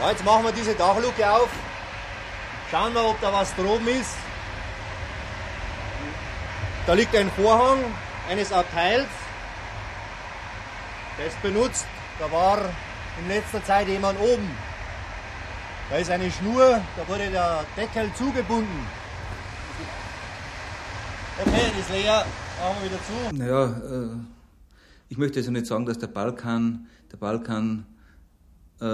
Ja, jetzt machen wir diese Dachluke auf. Schauen wir, ob da was droben ist. Da liegt ein Vorhang eines Abteils. Der ist benutzt. Da war in letzter Zeit jemand oben. Da ist eine Schnur, da wurde der Deckel zugebunden. Okay, ist leer. Machen wir wieder zu. Naja, äh, ich möchte also nicht sagen, dass der Balkan, der Balkan äh,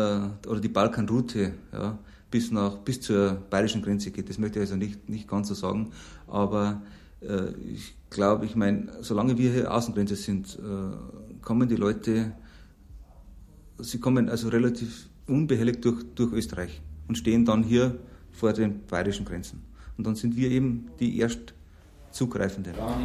oder die Balkanroute ja, bis, nach, bis zur bayerischen Grenze geht. Das möchte ich also nicht, nicht ganz so sagen. Aber äh, ich glaube, ich meine, solange wir hier Außengrenze sind, äh, kommen die Leute, sie kommen also relativ unbehelligt durch, durch Österreich und stehen dann hier vor den bayerischen Grenzen. Und dann sind wir eben die erst Zugreifenden. Werden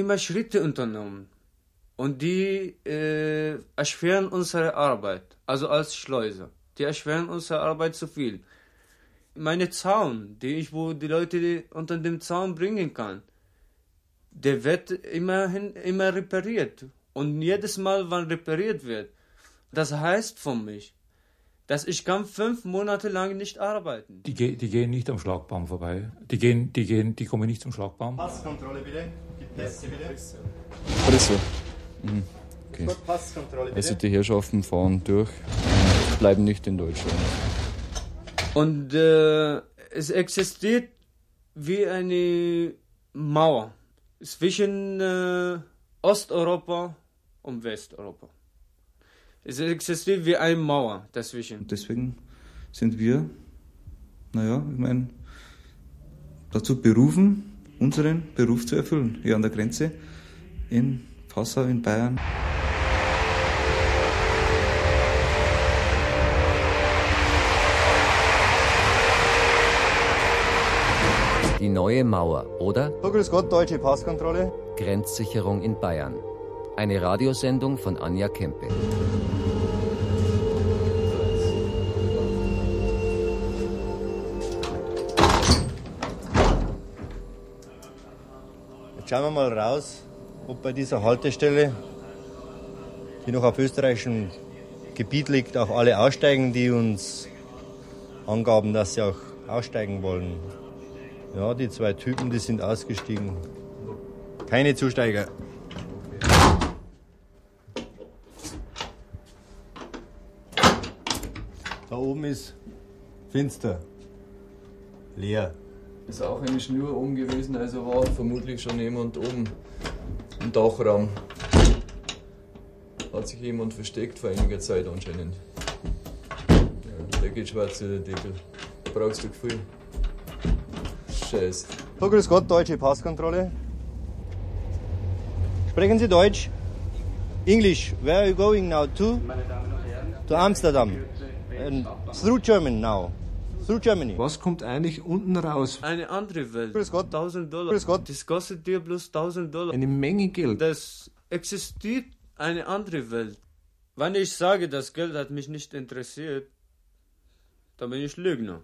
immer Schritte unternommen und die äh, erschweren unsere Arbeit, also als Schleuser. Die erschweren unsere Arbeit zu viel. Meine Zaun, die ich, wo die Leute unter dem Zaun bringen kann, der wird immerhin immer repariert. Und jedes Mal, wann repariert wird, das heißt für mich, dass ich kann fünf Monate lang nicht arbeiten. Die, die gehen nicht am Schlagbaum vorbei. Die gehen, die gehen, die kommen nicht zum Schlagbaum. Passkontrolle bitte. Presse. Mhm. Okay. Also die Herrschaften fahren durch, bleiben nicht in Deutschland. Und äh, es existiert wie eine Mauer zwischen äh, Osteuropa und Westeuropa. Es existiert wie eine Mauer dazwischen. Und deswegen sind wir, naja, ich meine, dazu berufen, unseren Beruf zu erfüllen, hier an der Grenze in Passau in Bayern. Die neue Mauer oder So, grüß Gott, deutsche Passkontrolle. Grenzsicherung in Bayern. Eine Radiosendung von Anja Kempe. Schauen wir mal raus, ob bei dieser Haltestelle, die noch auf österreichischem Gebiet liegt, auch alle aussteigen, die uns angaben, dass sie auch aussteigen wollen. Ja, die zwei Typen, die sind ausgestiegen. Keine Zusteiger. Da oben ist finster. Leer. Ist auch eine Schnur oben gewesen, also war vermutlich schon jemand oben im Dachraum. Hat sich jemand versteckt vor einiger Zeit anscheinend. Ja, der geht schwarz der Deckel. Da brauchst du viel. Scheiße. So, grüß Gott, deutsche Passkontrolle. Sprechen Sie Deutsch? English. Where are you going now to? To Amsterdam. And through Germany now. Through Germany. Was kommt eigentlich unten raus? Eine andere Welt. Grüß Gott. 1000 Dollar. Grüß Gott. Das kostet dir bloß 1000 Dollar. Eine Menge Geld. Das existiert eine andere Welt. Wenn ich sage, das Geld hat mich nicht interessiert, dann bin ich Lügner.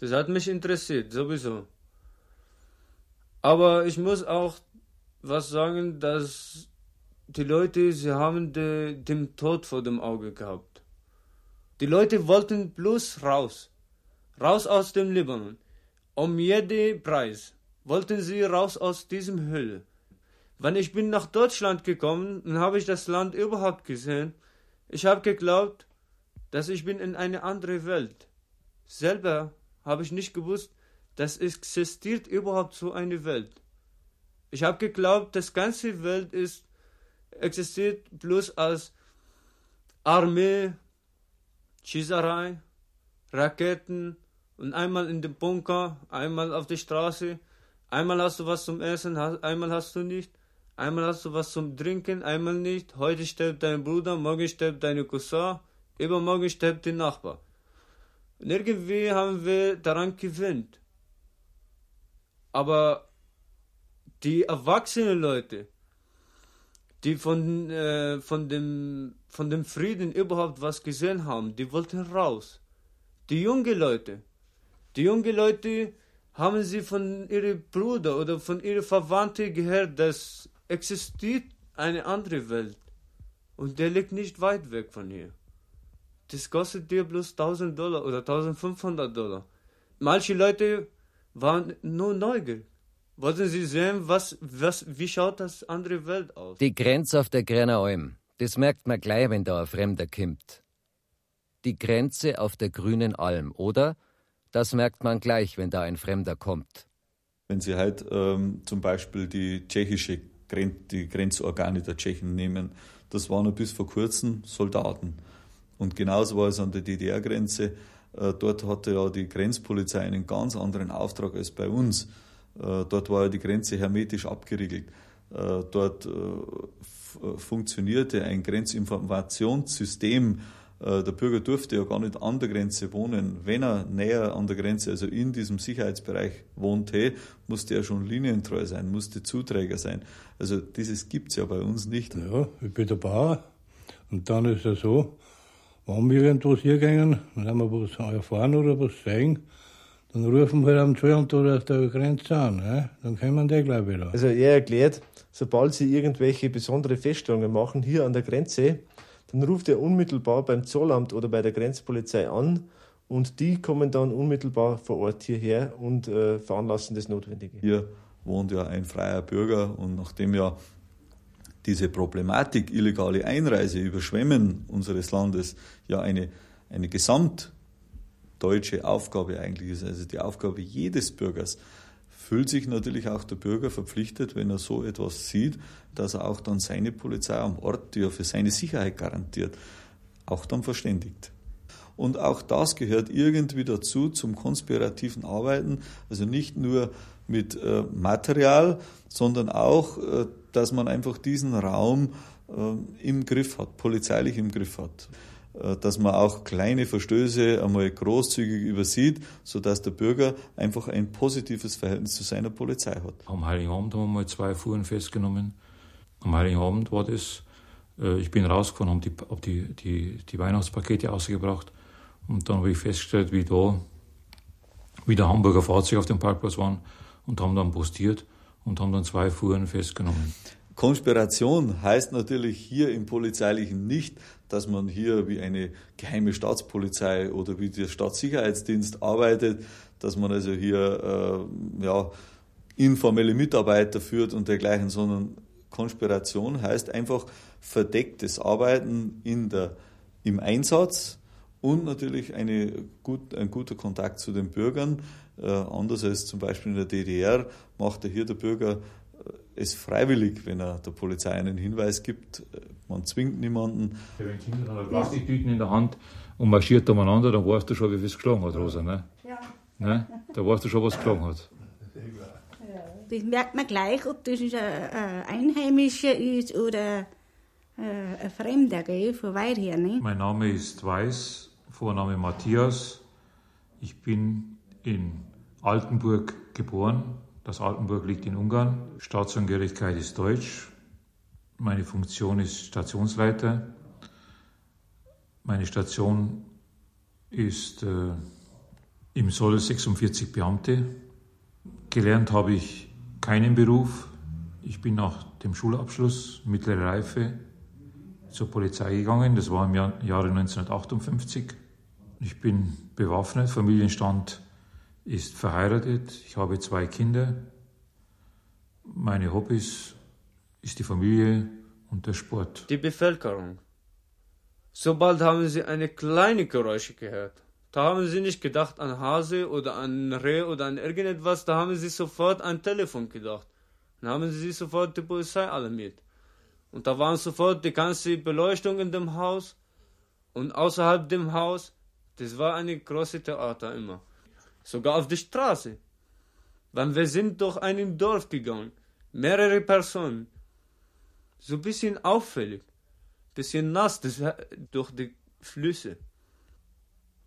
Das hat mich interessiert, sowieso. Aber ich muss auch was sagen, dass die Leute, sie haben de, den Tod vor dem Auge gehabt. Die Leute wollten bloß raus. Raus aus dem Libanon. Um jeden Preis wollten sie raus aus diesem Hölle. Wenn ich bin nach Deutschland gekommen, dann habe ich das Land überhaupt gesehen. Ich habe geglaubt, dass ich bin in eine andere Welt. Selber habe ich nicht gewusst, dass existiert überhaupt so eine Welt. Ich habe geglaubt, das ganze Welt ist existiert bloß als Armee, Schießerei, Raketen und einmal in dem Bunker, einmal auf der Straße. Einmal hast du was zum Essen, einmal hast du nicht. Einmal hast du was zum Trinken, einmal nicht. Heute stirbt dein Bruder, morgen stirbt deine Cousin, übermorgen stirbt der Nachbar. Und irgendwie haben wir daran gewöhnt. Aber die erwachsenen Leute, die von, äh, von, dem, von dem Frieden überhaupt was gesehen haben, die wollten raus. Die jungen Leute, die jungen Leute haben sie von ihrem Bruder oder von ihren Verwandten gehört, dass existiert eine andere Welt. Und der liegt nicht weit weg von hier. Das kostet dir bloß 1000 Dollar oder 1500 Dollar. Manche Leute waren nur neugierig. Wollten sie sehen, was, was, wie schaut das andere Welt aus? Die Grenze auf der Grenner Alm, das merkt man gleich, wenn da ein Fremder kommt. Die Grenze auf der grünen Alm, oder? Das merkt man gleich, wenn da ein Fremder kommt. Wenn Sie halt ähm, zum Beispiel die tschechische Gren die Grenzorgane der Tschechen nehmen, das waren bis vor kurzem Soldaten. Und genauso war es an der DDR-Grenze. Äh, dort hatte ja die Grenzpolizei einen ganz anderen Auftrag als bei uns. Äh, dort war ja die Grenze hermetisch abgeriegelt. Äh, dort funktionierte ein Grenzinformationssystem. Der Bürger durfte ja gar nicht an der Grenze wohnen. Wenn er näher an der Grenze, also in diesem Sicherheitsbereich wohnte, musste er schon linientreu sein, musste Zuträger sein. Also dieses gibt es ja bei uns nicht. Ja, ich bin der Bauer. Und dann ist es so, wenn wir irgendwas hier gehen, dann haben wir was erfahren oder was sehen, dann rufen wir am Zollamt oder auf der Grenze an. Ne? Dann kommen die gleich wieder. Also er erklärt, sobald sie irgendwelche besondere Feststellungen machen hier an der Grenze, dann ruft er unmittelbar beim Zollamt oder bei der Grenzpolizei an und die kommen dann unmittelbar vor Ort hierher und äh, veranlassen das Notwendige. Hier wohnt ja ein freier Bürger und nachdem ja diese Problematik illegale Einreise, Überschwemmen unseres Landes ja eine, eine gesamt deutsche Aufgabe eigentlich ist, also die Aufgabe jedes Bürgers, fühlt sich natürlich auch der Bürger verpflichtet, wenn er so etwas sieht, dass er auch dann seine Polizei am Ort, die er für seine Sicherheit garantiert, auch dann verständigt. Und auch das gehört irgendwie dazu zum konspirativen Arbeiten, also nicht nur mit äh, Material, sondern auch, äh, dass man einfach diesen Raum äh, im Griff hat, polizeilich im Griff hat. Äh, dass man auch kleine Verstöße einmal großzügig übersieht, sodass der Bürger einfach ein positives Verhältnis zu seiner Polizei hat. Am Heiligen Abend haben wir mal zwei Fuhren festgenommen. Am Heiligen Abend war das, äh, ich bin rausgefahren, habe die, hab die, die, die Weihnachtspakete ausgebracht und dann habe ich festgestellt, wie da wieder Hamburger Fahrzeuge auf dem Parkplatz waren und haben dann postiert und haben dann zwei Fuhren festgenommen. Konspiration heißt natürlich hier im Polizeilichen nicht, dass man hier wie eine geheime Staatspolizei oder wie der Staatssicherheitsdienst arbeitet, dass man also hier äh, ja, informelle Mitarbeiter führt und dergleichen, sondern Konspiration heißt einfach verdecktes Arbeiten in der, im Einsatz und natürlich eine gut, ein guter Kontakt zu den Bürgern. Äh, anders als zum Beispiel in der DDR machte hier der Bürger es freiwillig, wenn er der Polizei einen Hinweis gibt. Man zwingt niemanden. Ja, wenn Kinder haben Plastiktüten in der Hand und marschiert umeinander, dann weißt du schon, wie viel es geschlagen hat, Rosa. Ne? Ja. Ne? Da weißt du schon, was es geschlagen hat. Das merkt man gleich, ob das ein Einheimischer ist oder äh, ein Fremder, gell, von weit her. Ne? Mein Name ist Weiß, Vorname Matthias. Ich bin in Altenburg geboren, das Altenburg liegt in Ungarn. Staatsangehörigkeit ist deutsch. Meine Funktion ist Stationsleiter. Meine Station ist äh, im Soll 46 Beamte. Gelernt habe ich keinen Beruf. Ich bin nach dem Schulabschluss, mittlere Reife, zur Polizei gegangen. Das war im Jahr, Jahre 1958. Ich bin bewaffnet, Familienstand ist verheiratet, ich habe zwei Kinder. Meine Hobbys ist die Familie und der Sport. Die Bevölkerung. Sobald haben sie eine kleine Geräusche gehört. Da haben sie nicht gedacht an Hase oder an Reh oder an irgendetwas, da haben sie sofort an Telefon gedacht. Dann haben sie sofort die Polizei alarmiert. Und da waren sofort die ganze Beleuchtung in dem Haus und außerhalb dem Haus. Das war eine große Theater immer sogar auf die Straße. Weil wir sind durch ein Dorf gegangen, mehrere Personen, so ein bisschen auffällig, bisschen nass das, durch die Flüsse.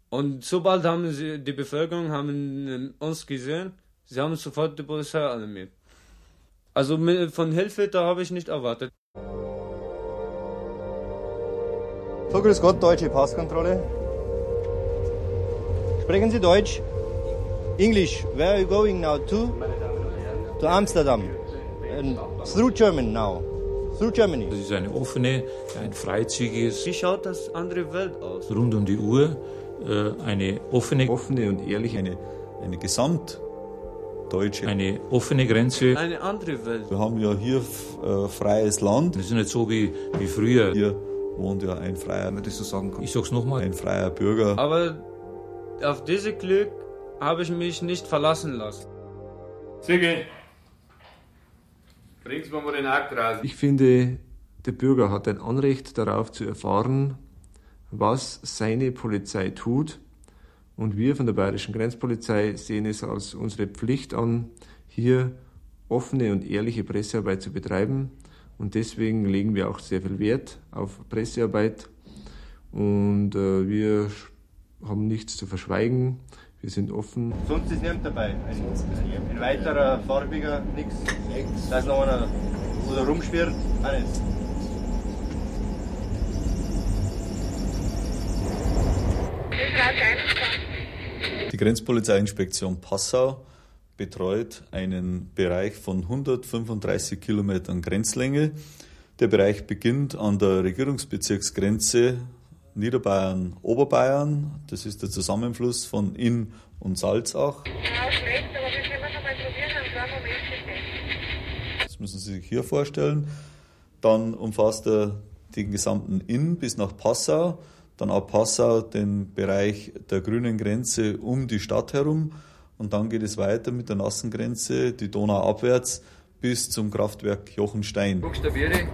Und sobald haben sie, die Bevölkerung haben uns gesehen, sie haben sofort die Polizei alarmiert. Also von Hilfe, da habe ich nicht erwartet. So, grüß Gott, deutsche Passkontrolle. Sprechen Sie Deutsch? English. Where are you going now to? To Amsterdam. And through Germany now. Through Germany. Das ist eine offene, ein freizügiges, Wie schaut das andere Welt aus? rund um die Uhr, äh, eine offene, offene und ehrliche, eine, eine gesamtdeutsche, eine offene Grenze. Eine andere Welt. Wir haben ja hier äh, freies Land. Das ist nicht so wie, wie früher. Hier wohnt ja ein freier, Wenn man das so sagen kann. Ich sag's nochmal. ein freier Bürger. Aber auf dieses Glück habe ich mich nicht verlassen lassen. Siggi, bringst mir mal den Akt raus. Ich finde, der Bürger hat ein Anrecht darauf zu erfahren, was seine Polizei tut. Und wir von der Bayerischen Grenzpolizei sehen es als unsere Pflicht an, hier offene und ehrliche Pressearbeit zu betreiben. Und deswegen legen wir auch sehr viel Wert auf Pressearbeit. Und äh, wir haben nichts zu verschweigen. Wir sind offen. Sonst ist niemand dabei. Ein, ein weiterer farbiger, nix. Da ist noch einer, wo da rumschwirrt, nicht. Die Grenzpolizeiinspektion Passau betreut einen Bereich von 135 Kilometern Grenzlänge. Der Bereich beginnt an der Regierungsbezirksgrenze Niederbayern-Oberbayern. Das ist der Zusammenfluss von Inn und Salzach. Das müssen Sie sich hier vorstellen. Dann umfasst er den gesamten Inn bis nach Passau, dann ab Passau den Bereich der grünen Grenze um die Stadt herum und dann geht es weiter mit der nassen Grenze, die Donau abwärts bis zum Kraftwerk Jochenstein. Buchstabiere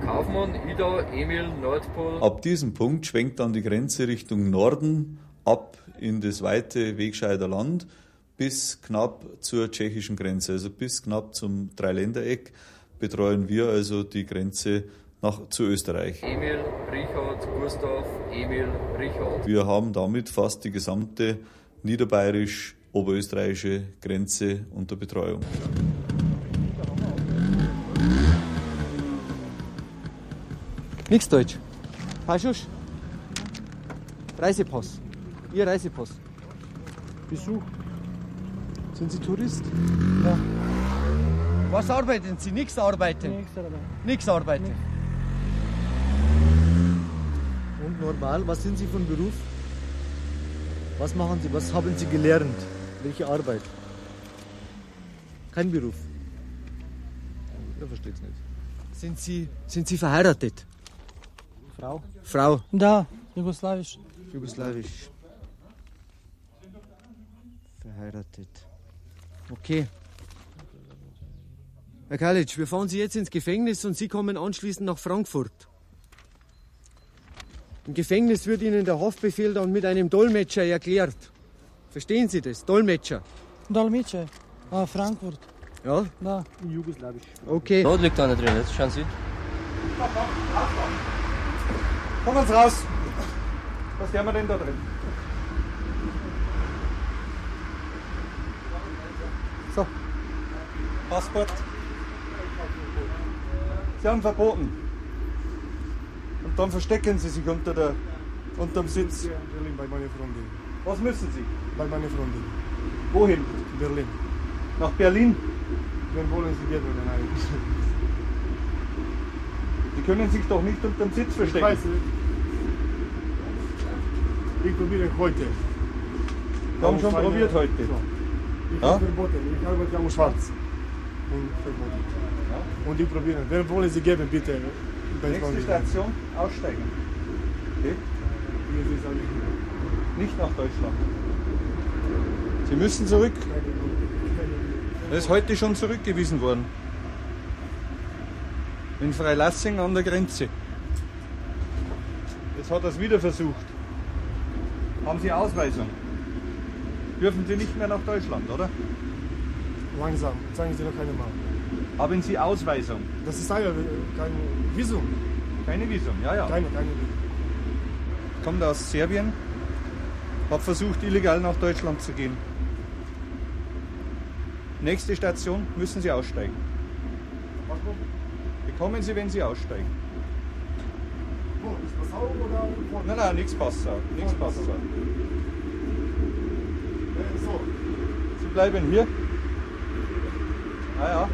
Kaufmann, Ida, Emil, Nordpol. Ab diesem Punkt schwenkt dann die Grenze Richtung Norden ab in das weite Wegscheider Land bis knapp zur tschechischen Grenze, also bis knapp zum Dreiländereck betreuen wir also die Grenze nach, zu Österreich. Emil, Richard, Gustav, Emil, Richard. Wir haben damit fast die gesamte niederbayerisch-oberösterreichische Grenze unter Betreuung. Nix Deutsch. Paschusch? Reisepass. Ihr Reisepass. Besuch. Sind Sie Tourist? Ja. Was arbeiten Sie? Nichts arbeiten? Nichts arbeiten. Nichts arbeiten. Und normal, was sind Sie von Beruf? Was machen Sie? Was haben Sie gelernt? Welche Arbeit? Kein Beruf. Ich versteht's nicht. Sind Sie, sind Sie verheiratet? Frau? Frau. Da, jugoslawisch. Jugoslawisch. Verheiratet. Okay. Herr Kalic, wir fahren Sie jetzt ins Gefängnis und Sie kommen anschließend nach Frankfurt. Im Gefängnis wird Ihnen der Haftbefehl dann mit einem Dolmetscher erklärt. Verstehen Sie das? Dolmetscher. Dolmetscher. Ah, Frankfurt. Ja? Da. Jugoslawisch. Okay. Dort liegt einer drin, jetzt schauen Sie. Komm uns raus. Was haben wir denn da drin? So. Passport. Sie haben verboten. Und dann verstecken Sie sich unter der, unterm Sitz. Berlin bei meiner Freundin. Was müssen Sie? Bei meiner Freundin. Wohin? Berlin. Nach Berlin? Wen wollen Sie gehen oder nein? Sie können sich doch nicht unterm Sitz Ich verstecken. weiß nicht. Ich probiere heute. Sie haben schon probiert heute. So. Ich Ja? verboten. Ich arbeite am Schwarz. Und verboten. Und ich probiere. Wer wollen Sie geben, bitte? Nächste. Station, aussteigen. Okay? Nicht nach Deutschland. Sie müssen zurück. Er ist heute schon zurückgewiesen worden. In Freilassing an der Grenze. Jetzt hat er es wieder versucht. Haben Sie Ausweisung? Dürfen Sie nicht mehr nach Deutschland, oder? Langsam. Sagen Sie noch keine Mal. Haben Sie Ausweisung? Das ist eine, kein Visum. Keine Visum, ja, ja. Keine, keine Visum. Kommt aus Serbien, hat versucht, illegal nach Deutschland zu gehen. Nächste Station müssen Sie aussteigen. Bekommen Sie, wenn Sie aussteigen. Nein, nein, nichts Passau. Nichts Passau. So. Sie bleiben hier? Ah ja.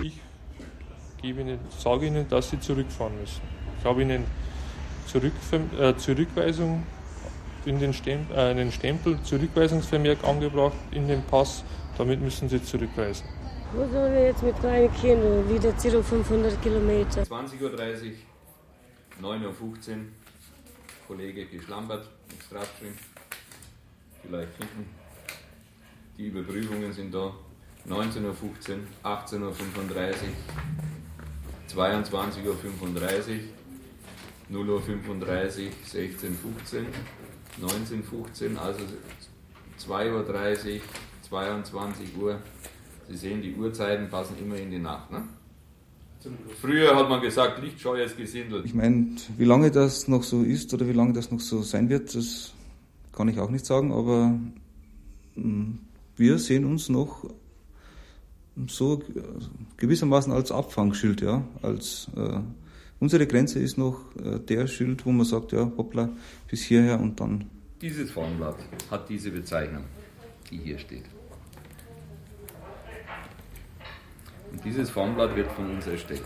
Ich gebe ihnen, sage Ihnen, dass Sie zurückfahren müssen. Ich habe Ihnen Zurück, äh, Zurückweisung in den, Stempel, äh, den Stempel, Zurückweisungsvermerk angebracht in den Pass. Damit müssen Sie zurückweisen. Wo sollen wir jetzt mit kleinen Kindern wieder zurück 500 Kilometer? 20.30 Uhr, 9.15 Uhr, Kollege geschlampert, nichts draufgeschrieben. Vielleicht finden. Die Überprüfungen sind da. 19.15 Uhr, 18.35 Uhr, 22.35 Uhr, 0 Uhr 35, 16, 15, 19, 15, also 2 Uhr 30, 22 Uhr. Sie sehen, die Uhrzeiten passen immer in die Nacht. Ne? Früher hat man gesagt, lichtscheues Gesindel. Ich meine, wie lange das noch so ist oder wie lange das noch so sein wird, das kann ich auch nicht sagen, aber hm, wir sehen uns noch so gewissermaßen als Abfangschild, ja, als äh, unsere Grenze ist noch äh, der Schild, wo man sagt, ja, hoppla, bis hierher und dann. Dieses Formblatt hat diese Bezeichnung, die hier steht. Und dieses Formblatt wird von uns erstellt.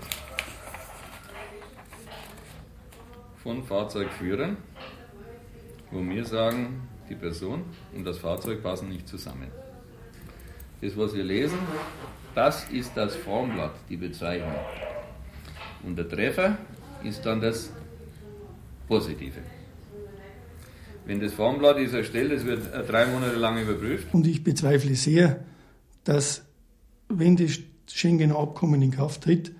Von Fahrzeugführern, wo wir sagen, die Person und das Fahrzeug passen nicht zusammen. Das, was wir lesen, das ist das Formblatt, die Bezeichnung. Und der Treffer ist dann das Positive. Wenn das Formblatt ist erstellt, es wird drei Monate lang überprüft. Und ich bezweifle sehr, dass, wenn das Schengener Abkommen in Kraft tritt,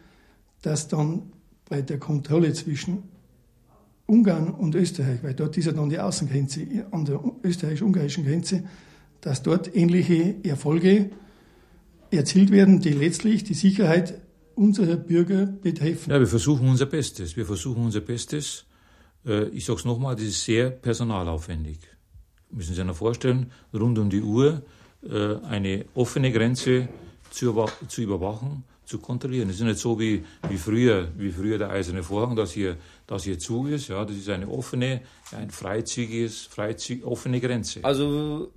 dass dann bei der Kontrolle zwischen Ungarn und Österreich, weil dort ist ja dann die Außengrenze an der österreichisch-ungarischen Grenze, dass dort ähnliche Erfolge erzielt werden, die letztlich die Sicherheit unserer Bürger betreffen. Ja, wir versuchen unser Bestes. Wir versuchen unser Bestes. Äh, ich sage es nochmal, das ist sehr personalaufwendig. Müssen Sie sich vorstellen, rund um die Uhr äh, eine offene Grenze zu, zu überwachen, zu kontrollieren. Es ist nicht so wie, wie, früher, wie früher der eiserne Vorhang, dass hier, dass hier zu ist. Ja, das ist eine offene, ein freizügiges, freizügig, offene Grenze. Also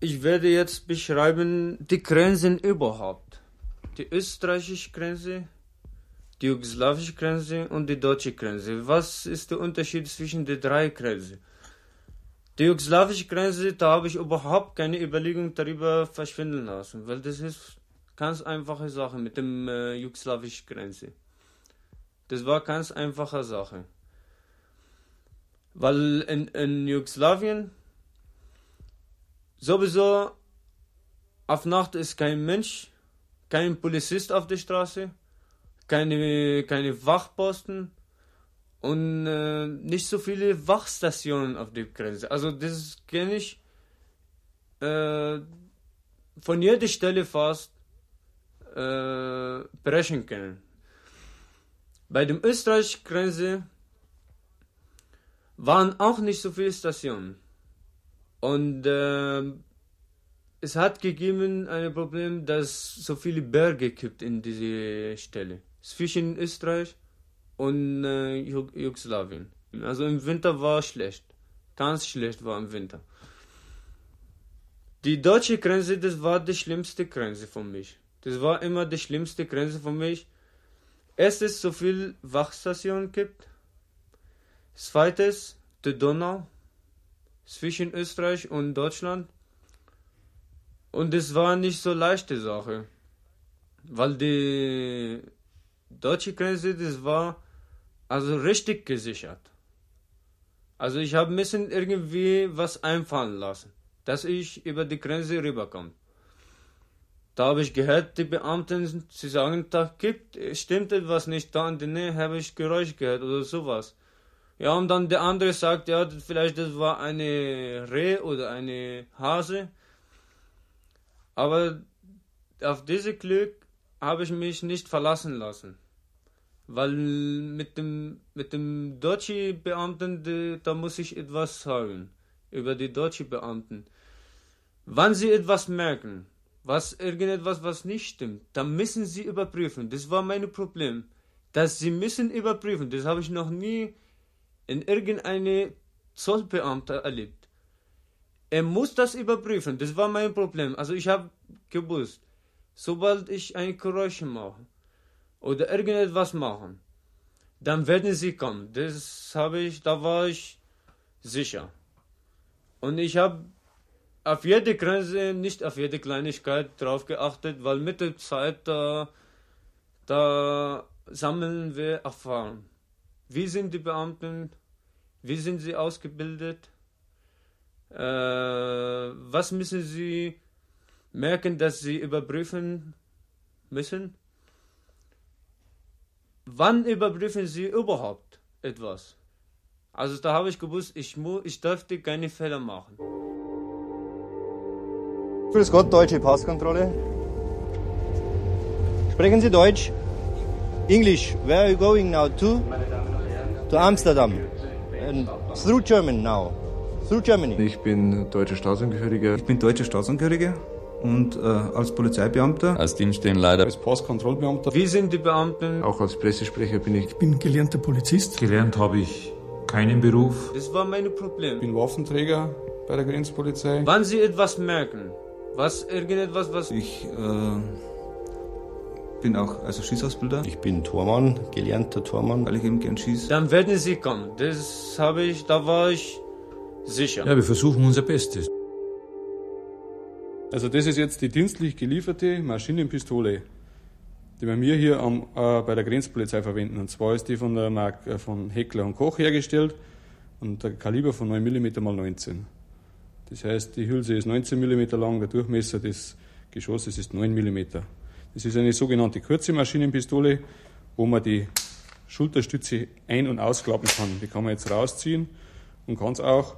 ich werde jetzt beschreiben die Grenzen überhaupt die österreichische Grenze, die jugoslawische Grenze und die deutsche Grenze. Was ist der Unterschied zwischen den drei Grenzen? Die jugoslawische Grenze, da habe ich überhaupt keine Überlegung darüber verschwinden lassen, weil das ist ganz einfache Sache mit dem äh, jugoslawischen Grenze. Das war ganz einfache Sache. Weil in, in Jugoslawien sowieso auf Nacht ist kein Mensch kein Polizist auf der Straße, keine, keine Wachposten und äh, nicht so viele Wachstationen auf der Grenze. Also das kenne ich äh, von jeder Stelle fast äh, brechen können. Bei dem österreichischen Grenze waren auch nicht so viele Stationen. Und äh, es hat gegeben ein Problem, dass so viele Berge gibt in diese Stelle. Zwischen Österreich und äh, Jugoslawien. Also im Winter war schlecht. Ganz schlecht war im Winter. Die deutsche Grenze, das war die schlimmste Grenze für mich. Das war immer die schlimmste Grenze für mich. Erstens, so viel Wachstationen gibt. Zweites, die Donau zwischen Österreich und Deutschland. Und es war nicht so leichte Sache, weil die deutsche Grenze, das war also richtig gesichert. Also ich habe müssen irgendwie was einfallen lassen, dass ich über die Grenze rüberkomme. Da habe ich gehört, die Beamten, sie sagen, da gibt, stimmt etwas nicht da in der Nähe, habe ich Geräusch gehört oder sowas. Ja, und dann der andere sagt, ja, vielleicht das war eine Reh oder eine Hase. Aber auf dieses Glück habe ich mich nicht verlassen lassen. Weil mit dem, mit dem deutschen Beamten, die, da muss ich etwas sagen. Über die deutschen Beamten. Wann sie etwas merken, was irgendetwas, was nicht stimmt, dann müssen sie überprüfen. Das war mein Problem. dass sie müssen überprüfen. Das habe ich noch nie in irgendeine Zollbeamte erlebt. Er muss das überprüfen. Das war mein Problem. Also ich habe gewusst, sobald ich ein Geräusch mache oder irgendetwas machen, dann werden sie kommen. Das habe ich, da war ich sicher. Und ich habe auf jede Grenze, nicht auf jede Kleinigkeit drauf geachtet, weil mit der Zeit da, da sammeln wir Erfahrung. Wie sind die Beamten? Wie sind sie ausgebildet? Äh, was müssen sie merken, dass sie überprüfen müssen? Wann überprüfen sie überhaupt etwas? Also da habe ich gewusst, ich, ich dürfte keine Fehler machen. Grüß Gott, deutsche Passkontrolle. Sprechen Sie Deutsch? English. Where are you going now to? To Amsterdam. And through German now. Through Germany. Ich bin deutscher Staatsangehöriger. Ich bin deutscher Staatsangehöriger und äh, als Polizeibeamter. Als Dienststellenleiter. Als Passkontrollbeamter. Wie sind die Beamten? Auch als Pressesprecher bin ich. Ich bin gelernter Polizist. Gelernt habe ich keinen Beruf. Das war mein Problem. Ich bin Waffenträger bei der Grenzpolizei. Wann Sie etwas merken, was irgendetwas, was. Ich äh, bin auch also Schießausbilder. Ich bin Tormann, gelernter Tormann. Weil ich eben gern schieße. Dann werden Sie kommen. Das habe ich, da war ich sicher. Ja, wir versuchen unser Bestes. Also das ist jetzt die dienstlich gelieferte Maschinenpistole, die wir hier am, äh, bei der Grenzpolizei verwenden. Und zwar ist die von der Marke äh, von Heckler und Koch hergestellt und der Kaliber von 9 mm x 19. Das heißt, die Hülse ist 19 mm lang, der Durchmesser des Geschosses ist 9 mm. Das ist eine sogenannte kurze Maschinenpistole, wo man die Schulterstütze ein- und ausklappen kann. Die kann man jetzt rausziehen und kann es auch,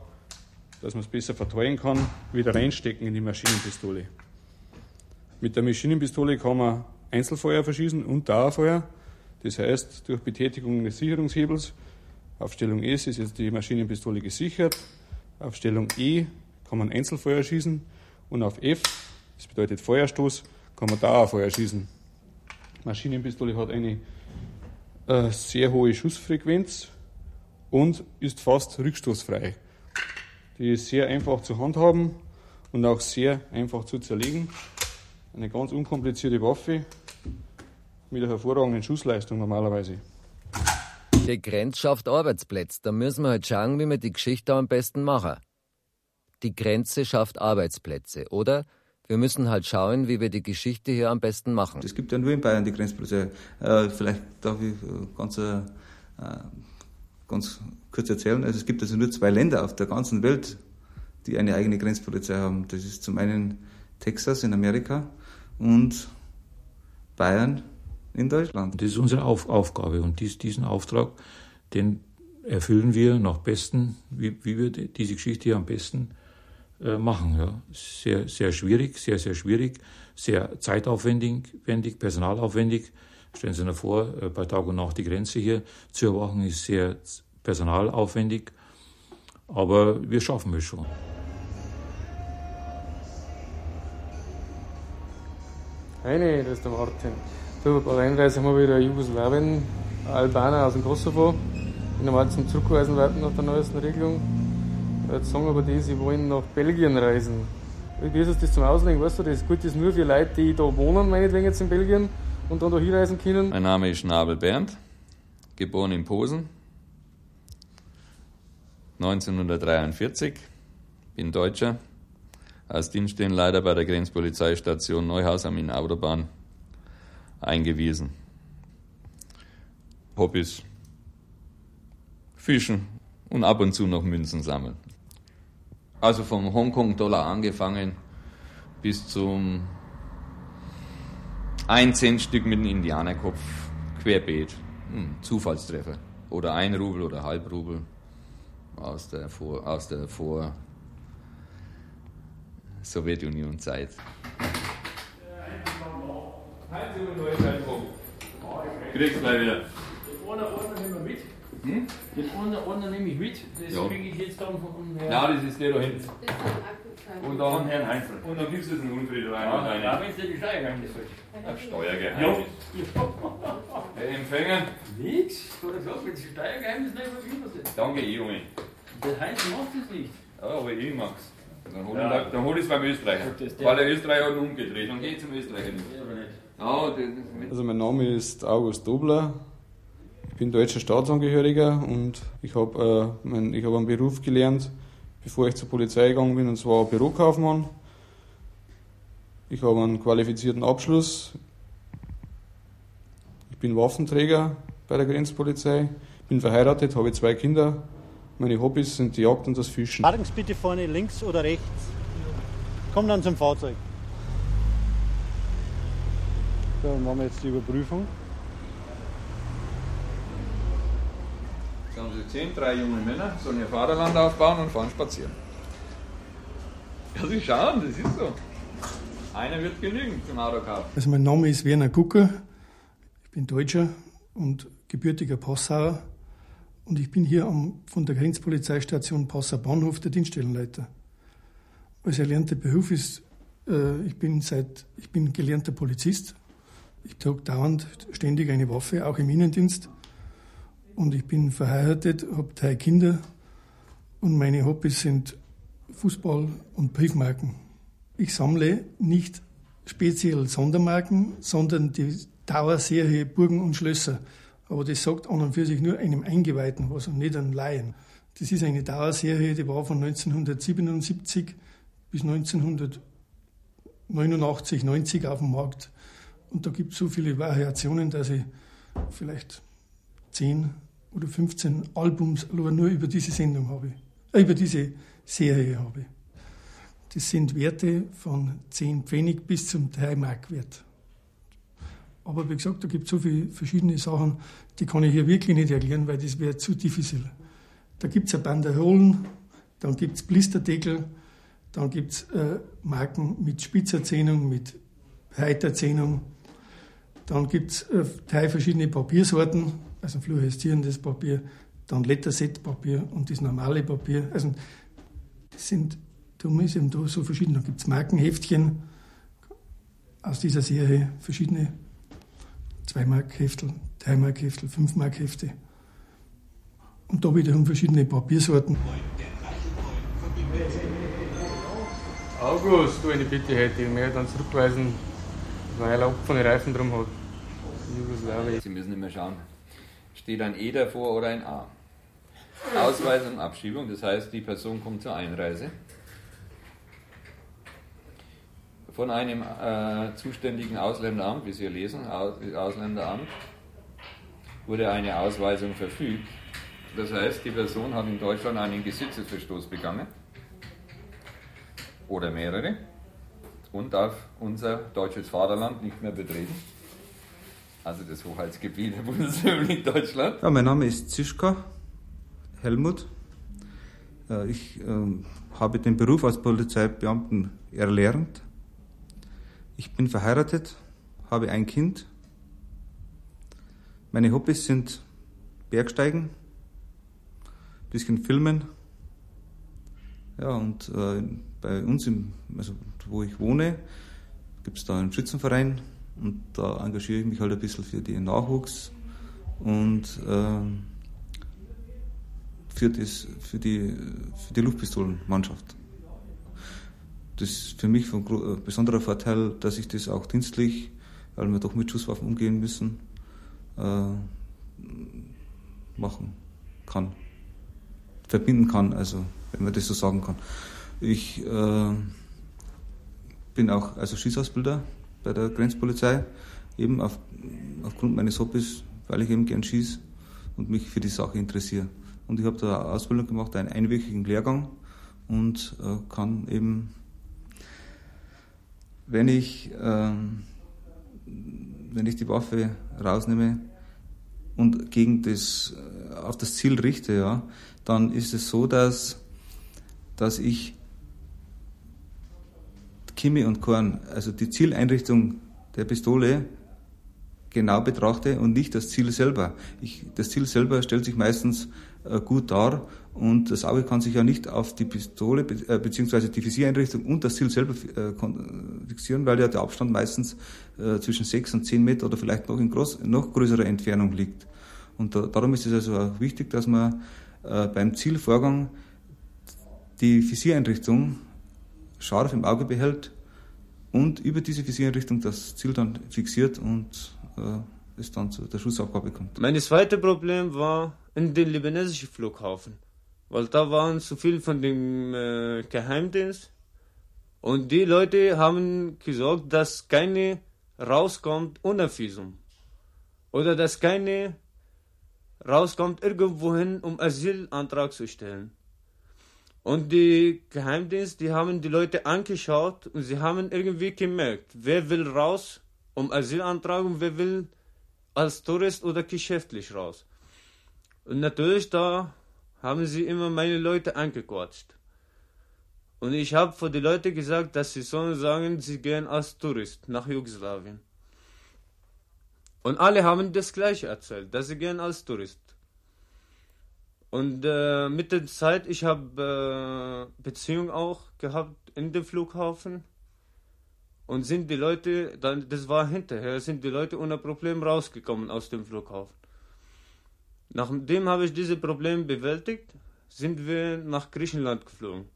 dass man es besser verteilen kann, wieder reinstecken in die Maschinenpistole. Mit der Maschinenpistole kann man Einzelfeuer verschießen und Dauerfeuer. Das heißt, durch Betätigung des Sicherungshebels auf Stellung S ist jetzt die Maschinenpistole gesichert. Auf Stellung E kann man Einzelfeuer schießen und auf F, das bedeutet Feuerstoß, kann man Dauerfeuer schießen. Die Maschinenpistole hat eine äh, sehr hohe Schussfrequenz und ist fast rückstoßfrei. Die ist sehr einfach zu handhaben und auch sehr einfach zu zerlegen. Eine ganz unkomplizierte Waffe mit einer hervorragenden Schussleistung normalerweise. Die Grenz schafft Arbeitsplätze. Da müssen wir halt schauen, wie wir die Geschichte am besten machen. Die Grenze schafft Arbeitsplätze, oder? Wir müssen halt schauen, wie wir die Geschichte hier am besten machen. Es gibt ja nur in Bayern die Grenzpolizei. Äh, vielleicht darf ich äh, ganz, äh, ganz kurz erzählen. Also es gibt also nur zwei Länder auf der ganzen Welt, die eine eigene Grenzpolizei haben. Das ist zum einen Texas in Amerika und Bayern in Deutschland. Das ist unsere Auf Aufgabe und dies, diesen Auftrag, den erfüllen wir nach besten, wie, wie wir die, diese Geschichte hier am besten äh, machen. Ja. Sehr, sehr schwierig, sehr, sehr schwierig, sehr zeitaufwendig, wendig, personalaufwendig. Stellen Sie sich vor, äh, bei Tag und Nacht die Grenze hier zu überwachen, ist sehr personalaufwendig, aber wir schaffen es schon. Heine, das ist der Martin. Du, bei der Einreise haben wir wieder Jugoslawien, Albaner aus dem Kosovo, die normal zum Zurückreisen warten nach der neuesten Regelung. Jetzt sagen aber die, sie wollen nach Belgien reisen. Wie ist das zum Auslegen? Weißt du, das gilt das nur für Leute, die da wohnen, meinetwegen jetzt in Belgien und dann da hinreisen können? Mein Name ist Schnabel Bernd, geboren in Posen, 1943, bin Deutscher, als Dienststellenleiter bei der Grenzpolizeistation Neuhaus am Inn Autobahn eingewiesen. Hobbys: Fischen und ab und zu noch Münzen sammeln. Also vom Hongkong-Dollar angefangen bis zum 1 Cent Stück mit einem Indianerkopf querbeet. Hm, Zufallstreffer. Oder ein Rubel oder halb Rubel aus der Vor, aus der Vor Sowjetunion-Zeit. Kriegst gleich wieder. Ohne Ordner nehmen wir mit. Hm? Den Ordner, Ordner nehme ich mit. Das Ja. kriege ich jetzt dann von Herrn. Ja, das ist der da hinten. Und dann, Von Herrn Heinzel. und dann gibst du es in Unfried rein. Ja, rein. da wenn es dir die Steuergeheimnis ist. Steuergeheimnis. Ja. Der Empfänger. Nix. Ich habe gesagt, wenn Sie Steuergeheimnis nicht verfügbar sind. Danke, Junge. Der Heinz macht das nicht. Ja, aber ich mag's. Dann hol Ja. ich, dann hol ich es beim Österreicher. Das der- Weil der Österreicher hat ihn umgedreht. Dann geh ich zum Österreicher nicht. Ja, aber nicht. Ja, das, Also mein Name ist August Dobler. Ich bin deutscher Staatsangehöriger und ich habe äh, mein- ich hab einen Beruf gelernt, bevor ich zur Polizei gegangen bin, und zwar Bürokaufmann. Ich habe einen qualifizierten Abschluss. Ich bin Waffenträger bei der Grenzpolizei. Bin verheiratet, habe zwei Kinder. Meine Hobbys sind die Jagd und das Fischen. Parken Sie bitte vorne links oder rechts. Kommen dann zum Fahrzeug. So, dann machen wir jetzt die Überprüfung. Haben sie zehn, drei junge Männer, sollen ihr Vaterland aufbauen und fahren spazieren. Ja, sie schauen, das ist so. Einer wird genügen zum Autokauf. Also mein Name ist Werner Gucker. Ich bin Deutscher und gebürtiger Passauer. Und ich bin hier am, von der Grenzpolizeistation Passau Bahnhof der Dienststellenleiter. Als erlernter Beruf ist, äh, ich bin seit, ich bin gelernter Polizist. Ich trage dauernd ständig eine Waffe, auch im Innendienst. Und ich bin verheiratet, habe drei Kinder. Und meine Hobbys sind Fußball und Briefmarken. Ich sammle nicht speziell Sondermarken, sondern die Dauerserie Burgen und Schlösser. Aber das sagt an und für sich nur einem Eingeweihten was und nicht einem Laien. Das ist eine Dauerserie, die war von 1977 bis 1989, 90 auf dem Markt. Und da gibt es so viele Variationen, dass ich vielleicht 10 oder 15 Albums nur über diese Sendung habe, äh, über diese Serie habe. Das sind Werte von 10 Pfennig bis zum 3 Mark Wert. Aber wie gesagt, da gibt es so viele verschiedene Sachen, die kann ich hier wirklich nicht erklären, weil das wäre zu diffizil. Da gibt es Banderolen, dann gibt es Blisterdeckel, dann gibt es äh, Marken mit Spitzerzähnung, mit Heiterzähnung. Dann gibt es äh, drei verschiedene Papiersorten, also fluoreszierendes Papier, dann Letterset-Papier und das normale Papier. Also das sind, darum ist eben da so verschieden. Dann gibt es Markenheftchen aus dieser Serie, verschiedene 2-Mark-Heftel, 3-Mark-Heftel, 5-Mark-Hefte. Und da wiederum verschiedene Papiersorten. August, du eine Bitte hätte, ich möchte dann zurückweisen, weil er offene Reifen drum hat. Sie müssen immer schauen, steht ein E davor oder ein A. Ausweisung, Abschiebung, das heißt, die Person kommt zur Einreise. Von einem äh, zuständigen Ausländeramt, wie Sie hier lesen, Aus Ausländeramt, wurde eine Ausweisung verfügt. Das heißt, die Person hat in Deutschland einen Gesetzesverstoß begangen oder mehrere und darf unser deutsches Vaterland nicht mehr betreten. Also das Hoheitsgebiet der Bundesrepublik Deutschland. Ja, mein Name ist Zischka Helmut. Äh, Ich ähm, habe den Beruf als Polizeibeamten erlernt. Ich bin verheiratet, habe ein Kind. Meine Hobbys sind Bergsteigen, bisschen Filmen. Ja, und äh, bei uns, im, also wo ich wohne, gibt es da einen Schützenverein und da engagiere ich mich halt ein bisschen für den Nachwuchs und ähm, für, das, für, die, für die Luftpistolenmannschaft. Das ist für mich von äh, besonderer Vorteil, dass ich das auch dienstlich, weil wir doch mit Schusswaffen umgehen müssen, äh, machen kann. Verbinden kann, also wenn man das so sagen kann. Ich äh, bin auch also Schießausbilder bei der Grenzpolizei, eben auf, aufgrund meines Hobbys, weil ich eben gern schieße und mich für die Sache interessiere. Und ich habe da eine Ausbildung gemacht, einen einwöchigen Lehrgang und äh, kann eben, wenn ich, ähm, wenn ich die Waffe rausnehme und gegen das, äh, auf das Ziel richte, ja, dann ist es so, dass, dass ich Kimme und Korn, also die Zieleinrichtung der Pistole genau betrachte und nicht das Ziel selber. Ich, das Ziel selber stellt sich meistens äh, gut dar und das Auge kann sich ja nicht auf die Pistole be äh, beziehungsweise die Visiereinrichtung und das Ziel selber äh, fixieren, weil ja der Abstand meistens äh, zwischen sechs und zehn Meter oder vielleicht noch in groß, noch größerer Entfernung liegt. Und da, darum ist es also auch wichtig, dass man äh, beim Zielvorgang die Visiereinrichtung scharf im Auge behält und über diese Visiereinrichtung das Ziel dann fixiert und äh, es dann zu der Schussabgabe kommt. Mein zweites Problem war in den libanesischen Flughafen, weil da waren zu viele von dem äh, Geheimdienst und die Leute haben gesagt, dass keine rauskommt ohne Visum oder dass keine rauskommt irgendwohin, um Asylantrag zu stellen. Und die Geheimdienste, die haben die Leute angeschaut und sie haben irgendwie gemerkt, wer will raus um Asylantrag und wer will als Tourist oder geschäftlich raus. Und natürlich da haben sie immer meine Leute angequatscht. Und ich habe vor die Leute gesagt, dass sie sollen sagen, sie gehen als Tourist nach Jugoslawien. Und alle haben das gleiche erzählt, dass sie gehen als Tourist. Und äh, mit der Zeit, ich habe äh, Beziehung auch gehabt in dem Flughafen. Und sind die Leute, dann, das war hinterher, sind die Leute ohne Problem rausgekommen aus dem Flughafen. Nachdem habe ich diese Probleme bewältigt, sind wir nach Griechenland geflogen.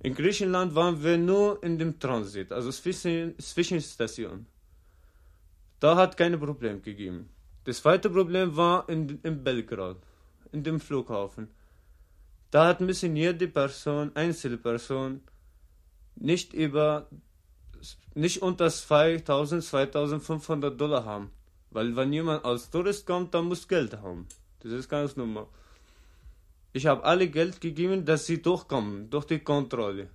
In Griechenland waren wir nur in dem Transit, also Zwischenstation. Da hat keine Probleme gegeben. Das zweite Problem war in, in Belgrad in dem Flughafen. Da hat müssen jede Person, Einzelperson, nicht über, nicht unter 2000, 2500 Dollar haben. Weil wenn jemand als Tourist kommt, dann muss Geld haben. Das ist ganz normal. Ich habe alle Geld gegeben, dass sie durchkommen, durch die Kontrolle.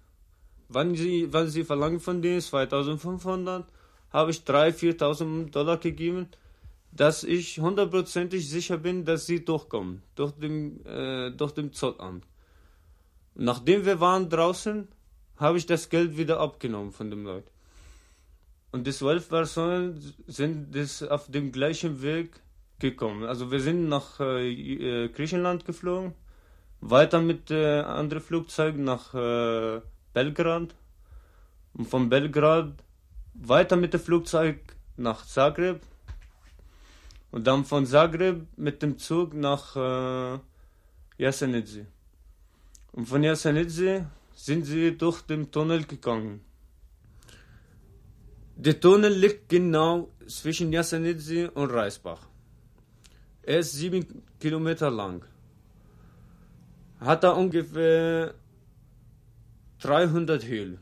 Wenn sie, wenn sie verlangen von denen 2500, habe ich 3.000, 4.000 Dollar gegeben, dass ich hundertprozentig sicher bin, dass sie durchkommen, durch den, äh, durch den Zollamt. Nachdem wir waren draußen, habe ich das Geld wieder abgenommen von dem Leuten. Und die zwölf Personen sind das auf dem gleichen Weg gekommen. Also wir sind nach äh, äh Griechenland geflogen, weiter mit äh, anderen Flugzeugen nach äh, Belgrad und von Belgrad weiter mit dem Flugzeug nach Zagreb und dann von Zagreb mit dem Zug nach äh, Jasenitsi. Und von Jasenitsi sind sie durch den Tunnel gegangen. Der Tunnel liegt genau zwischen Jasenitsi und Reisbach. Er ist sieben Kilometer lang. Hat er ungefähr 300 Höhlen.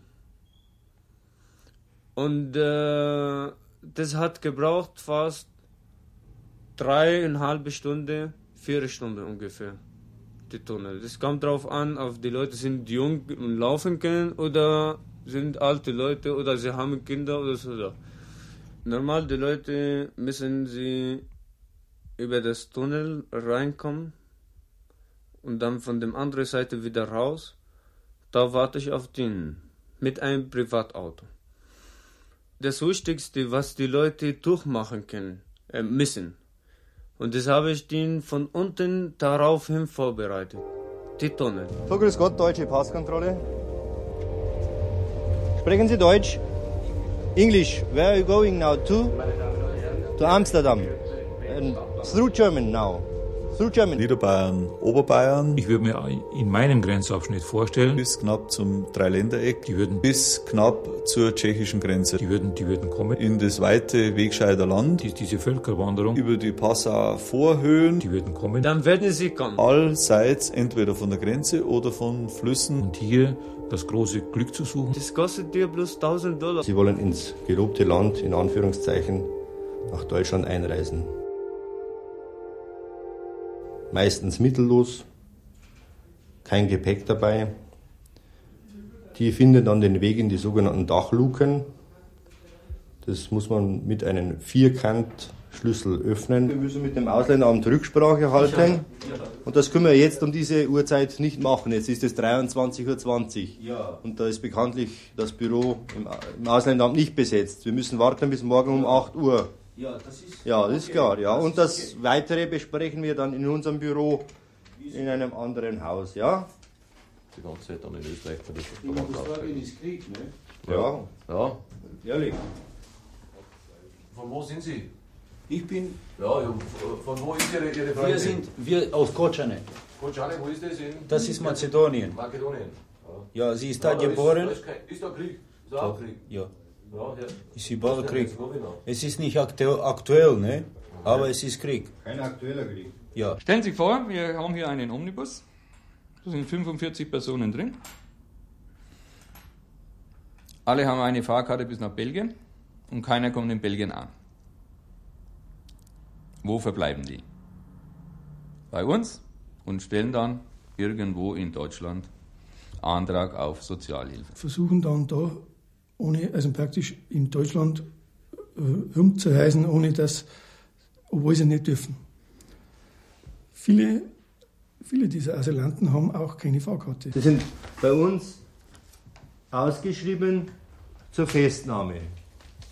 Und äh, das hat gebraucht fast dreieinhalb Stunde, vier Stunden ungefähr. Die Tunnel. Das kommt darauf an, ob die Leute sind jung und laufen können oder sind alte Leute oder sie haben Kinder oder so. Normal, die Leute müssen sie über das Tunnel reinkommen und dann von der anderen Seite wieder raus. Da warte ich auf den mit einem Privatauto. Das Wichtigste, was die Leute durchmachen können, äh, müssen, und das habe ich den von unten daraufhin vorbereitet. Die Tonne. So, grüß Gott, deutsche Passkontrolle. Sprechen Sie Deutsch? English. Where are you going now to? To Amsterdam. And through German now. Niederbayern, Oberbayern. Ich würde mir in meinem Grenzabschnitt vorstellen. Bis knapp zum Dreiländereck. Die würden bis knapp zur tschechischen Grenze. Die würden, die würden kommen. In das weite Wegscheider Land. Die, diese Völkerwanderung. Über die Passauer Vorhöhen. Die würden kommen. Dann werden sie kommen. Allseits entweder von der Grenze oder von Flüssen. Und hier das große Glück zu suchen. Das kostet dir bloß 1000 Dollar. Sie wollen ins gelobte Land, in Anführungszeichen, nach Deutschland einreisen meistens mittellos, kein Gepäck dabei. Die finden dann den Weg in die sogenannten Dachluken. Das muss man mit einem Vierkantschlüssel öffnen. Wir müssen mit dem Ausländeramt Rücksprache halten. Und das können wir jetzt um diese Uhrzeit nicht machen. Jetzt ist es 23.20 Uhr. Und da ist bekanntlich das Büro im Ausländeramt nicht besetzt. Wir müssen warten bis morgen um 8 Uhr. Ja, das ist, ja, das ist klar. Ja. Und das Weitere besprechen wir dann in unserem Büro in einem anderen Haus. Ja? Die ganze Zeit dann in Österreich der Jugoslawien ist Krieg, ne? Ja. Ja. Ehrlich. Von wo sind Sie? Ich bin. Ja, ja, von wo ist Ihre, Ihre Freundin? Wir sind wir aus Kocane. Kocane, wo ist das? In Das ist Mazedonien. Makedonien. Ja, sie ist Ja, da da geboren. Ist, da ist, kein- ist da Krieg? Ist da auch Krieg? Ja. Ja, ja. Ist überall Das ist Krieg. jetzt noch genau. Es ist nicht aktu aktuell, ne? Aber es ist Krieg. Kein aktueller Krieg. Ja. Stellen Sie sich vor, wir haben hier einen Omnibus. Da sind 45 Personen drin. Alle haben eine Fahrkarte bis nach Belgien und keiner kommt in Belgien an. Wo verbleiben die? Bei uns und stellen dann irgendwo in Deutschland Antrag auf Sozialhilfe. versuchen dann da, ohne, also praktisch in Deutschland äh, umzureisen, ohne dass, obwohl sie nicht dürfen. Viele, viele dieser Asylanten haben auch keine Fahrkarte. Sie sind bei uns ausgeschrieben zur Festnahme.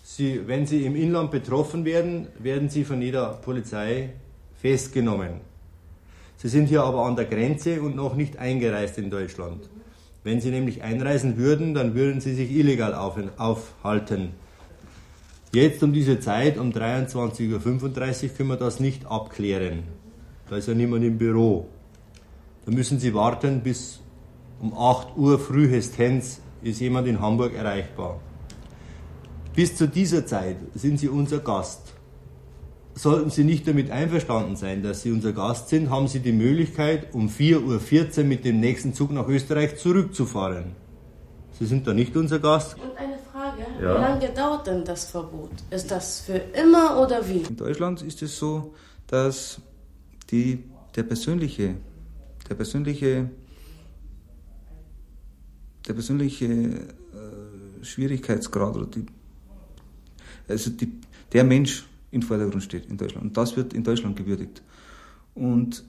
Sie, wenn Sie im Inland betroffen werden, werden Sie von jeder Polizei festgenommen. Sie sind hier aber an der Grenze und noch nicht eingereist in Deutschland. Wenn Sie nämlich einreisen würden, dann würden Sie sich illegal auf, aufhalten. Jetzt um diese Zeit, um 23.35 Uhr, können wir das nicht abklären. Da ist ja niemand im Büro. Da müssen Sie warten, bis um 8 Uhr frühestens ist jemand in Hamburg erreichbar. Bis zu dieser Zeit sind Sie unser Gast. Sollten Sie nicht damit einverstanden sein, dass Sie unser Gast sind, haben Sie die Möglichkeit, um 4.14 Uhr mit dem nächsten Zug nach Österreich zurückzufahren. Sie sind da nicht unser Gast. Und eine Frage, Ja. wie lange dauert denn das Verbot? Ist das für immer oder wie? In Deutschland ist es so, dass die, der persönliche, der persönliche, der persönliche äh, Schwierigkeitsgrad oder die, also die, der Mensch im Vordergrund steht in Deutschland. Und das wird in Deutschland gewürdigt. Und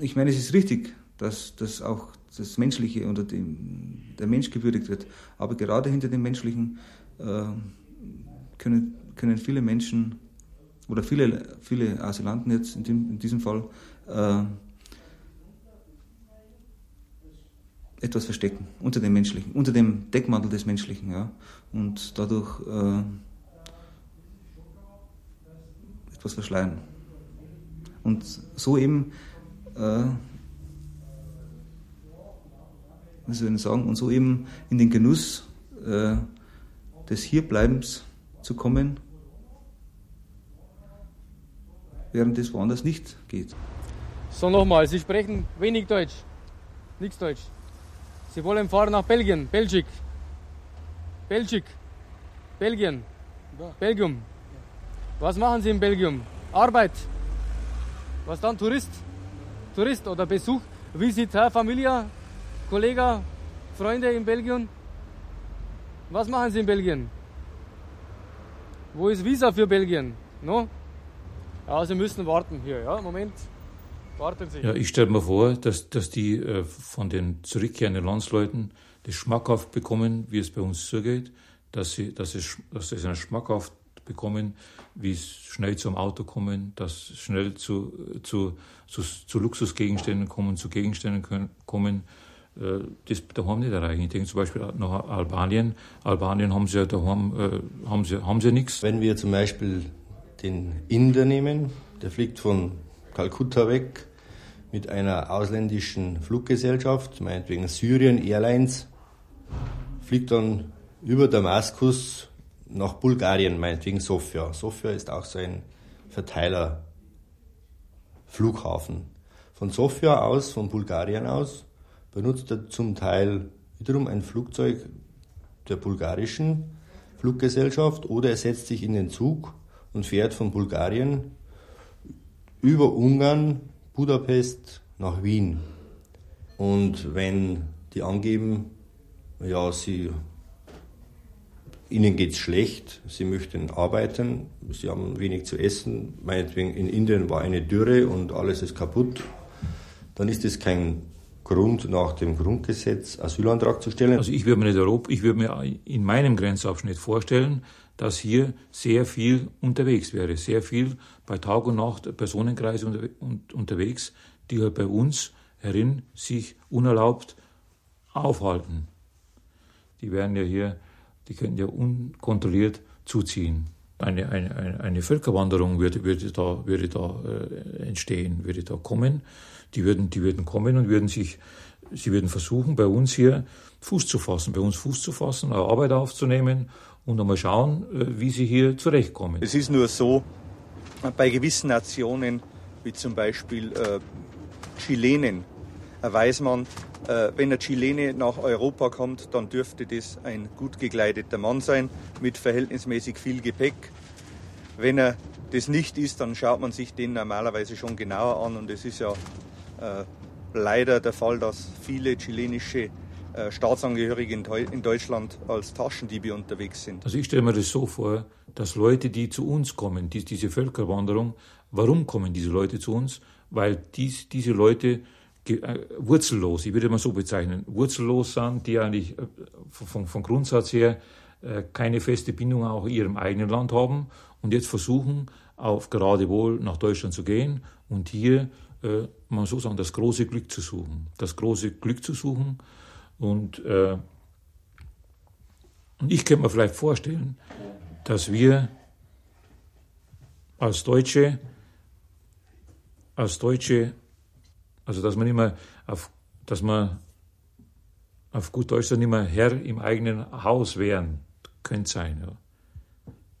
ich meine, es ist richtig, dass, dass auch das Menschliche oder die, der Mensch gewürdigt wird. Aber gerade hinter dem Menschlichen äh, können, können viele Menschen oder viele, viele Asylanten jetzt in, dem, in diesem Fall äh, etwas verstecken unter dem Menschlichen, unter dem Deckmantel des Menschlichen, ja, und dadurch äh, etwas verschleiern. Und so eben, äh, was soll ich sagen, und so eben in den Genuss äh, des Hierbleibens zu kommen, während es woanders nicht geht. So, nochmal, Sie sprechen wenig Deutsch. Nichts Deutsch. Sie wollen fahren nach Belgien, Belgik. Belgik. Belgien. Belgium. Was machen Sie in Belgium? Arbeit. Was dann? Tourist? Tourist oder Besuch? Visitor, Familie, Kollege, Freunde in Belgien? Was machen Sie in Belgien? Wo ist Visa für Belgien? No? Ja, Sie müssen warten hier, ja? Moment. Warten Sie. Ja, ich stelle mir vor, dass, dass die äh, von den zurückkehrenden Landsleuten das schmackhaft bekommen, wie es bei uns zugeht, dass sie, dass es, dass sie es schmackhaft bekommen, wie schnell zum Auto kommen, dass schnell zu, zu, zu, zu Luxusgegenständen kommen, zu Gegenständen können, kommen, äh, das daheim nicht erreichen. Ich denke zum Beispiel nach Albanien. Albanien haben sie ja daheim, äh, haben sie, haben sie nichts. Wenn wir zum Beispiel den Inder nehmen, der fliegt von Kalkutta weg mit einer ausländischen Fluggesellschaft, meinetwegen Syrien Airlines, fliegt dann über Damaskus nach Bulgarien, meinetwegen Sofia. Sofia ist auch so ein Verteilerflughafen. Von Sofia aus, von Bulgarien aus, benutzt er zum Teil wiederum ein Flugzeug der bulgarischen Fluggesellschaft oder er setzt sich in den Zug und fährt von Bulgarien über Ungarn, Budapest nach Wien. Und wenn die angeben, ja, sie, ihnen geht's schlecht, sie möchten arbeiten, sie haben wenig zu essen, meinetwegen in Indien war eine Dürre und alles ist kaputt, dann ist es kein Grund nach dem Grundgesetz Asylantrag zu stellen. Also ich würde mir würde mir in meinem Grenzabschnitt vorstellen, dass hier sehr viel unterwegs wäre, sehr viel bei Tag und Nacht Personenkreise unter, und, unterwegs, die halt bei uns herin sich unerlaubt aufhalten. Die werden ja hier, die könnten ja unkontrolliert zuziehen. Eine, eine, eine, Völkerwanderung würde, würde da, würde da äh, entstehen, würde da kommen. Die würden, die würden kommen und würden sich, sie würden versuchen, bei uns hier Fuß zu fassen, bei uns Fuß zu fassen, Arbeit aufzunehmen und einmal schauen, äh, wie sie hier zurechtkommen. Es ist nur so, bei gewissen Nationen, wie zum Beispiel äh, Chilenen, äh, weiß man, wenn ein Chilene nach Europa kommt, dann dürfte das ein gut gekleideter Mann sein mit verhältnismäßig viel Gepäck. Wenn er das nicht ist, dann schaut man sich den normalerweise schon genauer an und es ist ja äh, leider der Fall, dass viele chilenische äh, Staatsangehörige in Deutschland als Taschendiebe unterwegs sind. Also ich stelle mir das so vor, dass Leute, die zu uns kommen, die, diese Völkerwanderung, warum kommen diese Leute zu uns? Weil dies, diese Leute äh, wurzellos, ich würde mal so bezeichnen, wurzellos sind, die eigentlich äh, vom, vom Grundsatz her äh, keine feste Bindung auch in ihrem eigenen Land haben und jetzt versuchen, auf geradewohl nach Deutschland zu gehen und hier, äh, man so sagen, das große Glück zu suchen. Das große Glück zu suchen. Und, äh, und ich könnte mir vielleicht vorstellen, dass wir als Deutsche, als Deutsche also dass man immer auf, dass man auf gut Deutsch dann immer Herr im eigenen Haus wären, könnte sein. Ja.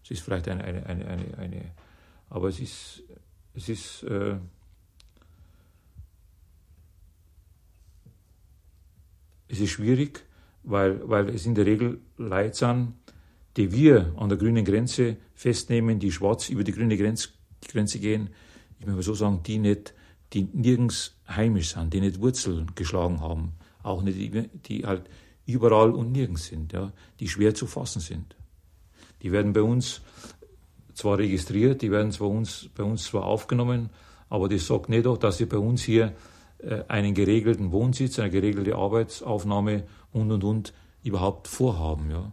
Es ist vielleicht eine, eine, eine, eine, eine aber es ist, es ist äh, es ist schwierig, weil, weil es in der Regel Leute sind, die wir an der grünen Grenze festnehmen, die schwarz über die grüne Grenz, Grenze gehen, ich möchte so sagen, die nicht die nirgends heimisch sind, die nicht Wurzeln geschlagen haben, auch nicht die, halt überall und nirgends sind, ja, die schwer zu fassen sind. Die werden bei uns zwar registriert, die werden zwar uns, bei uns zwar aufgenommen, aber das sagt nicht auch, dass sie bei uns hier äh, einen geregelten Wohnsitz, eine geregelte Arbeitsaufnahme und und und überhaupt vorhaben. Ja.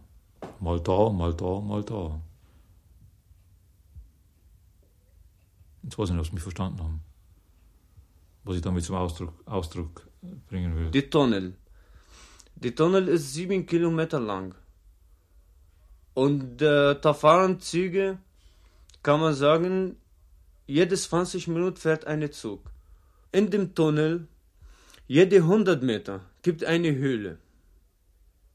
Mal da, mal da, mal da. Jetzt weiß ich nicht, ob Sie mich verstanden haben was ich damit zum Ausdruck, Ausdruck bringen will. Die Tunnel. Die Tunnel ist sieben Kilometer lang. Und äh, da fahren Züge, kann man sagen, jedes 20 Minuten fährt ein Zug. In dem Tunnel, jede 100 Meter, gibt eine Höhle.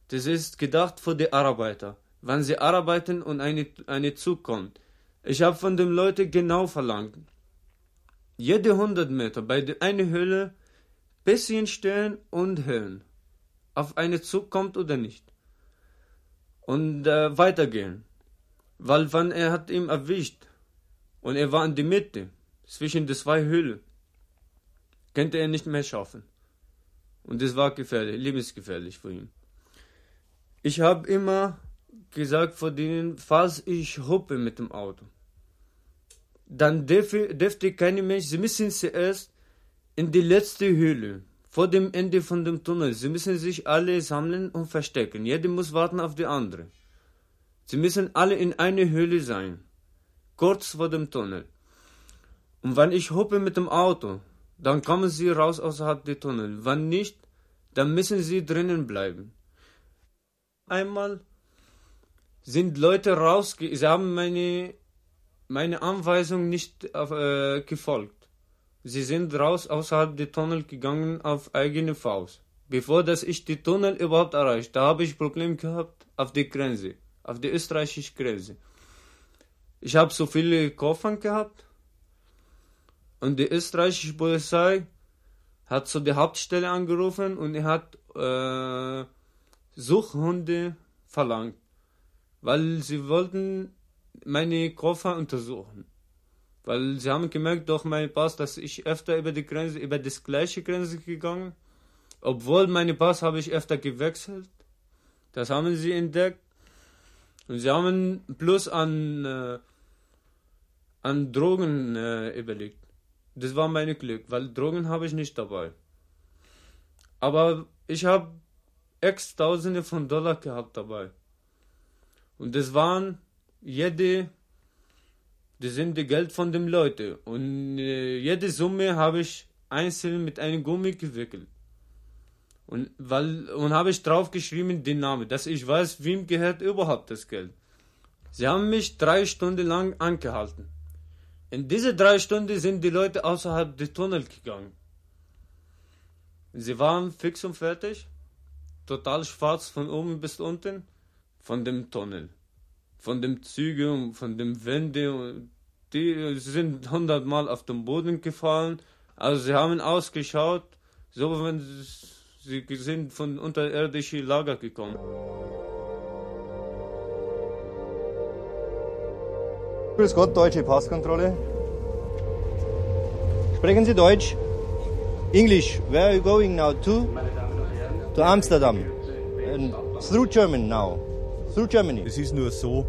Das ist gedacht für die Arbeiter, wenn sie arbeiten und eine, eine Zug kommt. Ich habe von den Leuten genau verlangt, jede 100 Meter bei der eine Höhle bisschen stehen und hören, auf eine Zug kommt oder nicht. Und äh, weitergehen. Weil wenn er hat ihn erwischt und er war in der Mitte zwischen den zwei Höhlen, könnte er nicht mehr schaffen. Und das war gefährlich, lebensgefährlich für ihn. Ich habe immer gesagt vor denen, falls ich huppe mit dem Auto, dann dürfte keine Mensch, sie müssen zuerst in die letzte Höhle, vor dem Ende von dem Tunnel. Sie müssen sich alle sammeln und verstecken. Jeder muss warten auf die andere. Sie müssen alle in eine Höhle sein, kurz vor dem Tunnel. Und wenn ich hoppe mit dem Auto, dann kommen sie raus außerhalb des Tunnels. Wenn nicht, dann müssen sie drinnen bleiben. Einmal sind Leute rausge... Sie haben meine meine Anweisung nicht äh, gefolgt. Sie sind raus außerhalb der Tunnel gegangen auf eigene Faust. Bevor dass ich die Tunnel überhaupt erreicht, da habe ich Probleme gehabt auf der Grenze, auf der österreichischen Grenze. Ich habe so viele Koffer gehabt und die österreichische Polizei hat zu der Hauptstelle angerufen und er hat äh, Suchhunde verlangt, weil sie wollten meine Koffer untersuchen. Weil sie haben gemerkt durch meinen Pass, dass ich öfter über die Grenze, über das gleiche Grenze gegangen. Obwohl meine Pass habe ich öfter gewechselt. Das haben sie entdeckt. Und sie haben plus an, äh, an Drogen äh, überlegt. Das war mein Glück, weil Drogen habe ich nicht dabei. Aber ich habe x Tausende von Dollar gehabt dabei. Und das waren jede, die Geld von den Leuten. Und äh, jede Summe habe ich einzeln mit einem Gummi gewickelt. Und, weil, und habe ich draufgeschrieben den Namen, dass ich weiß, wem gehört überhaupt das Geld. Sie haben mich drei Stunden lang angehalten. In diese drei Stunden sind die Leute außerhalb des Tunnels gegangen. Sie waren fix und fertig, total schwarz von oben bis unten, von dem Tunnel, von dem Züge und von dem Wände. Die sind hundertmal auf den Boden gefallen. Also sie haben ausgeschaut, so wenn sie sind von unterirdischen Lager gekommen. Grüß Gott, deutsche Passkontrolle. Sprechen Sie Deutsch? English. Where are you going now to? To Amsterdam. And through Germany now. Through Germany. Es ist nur so,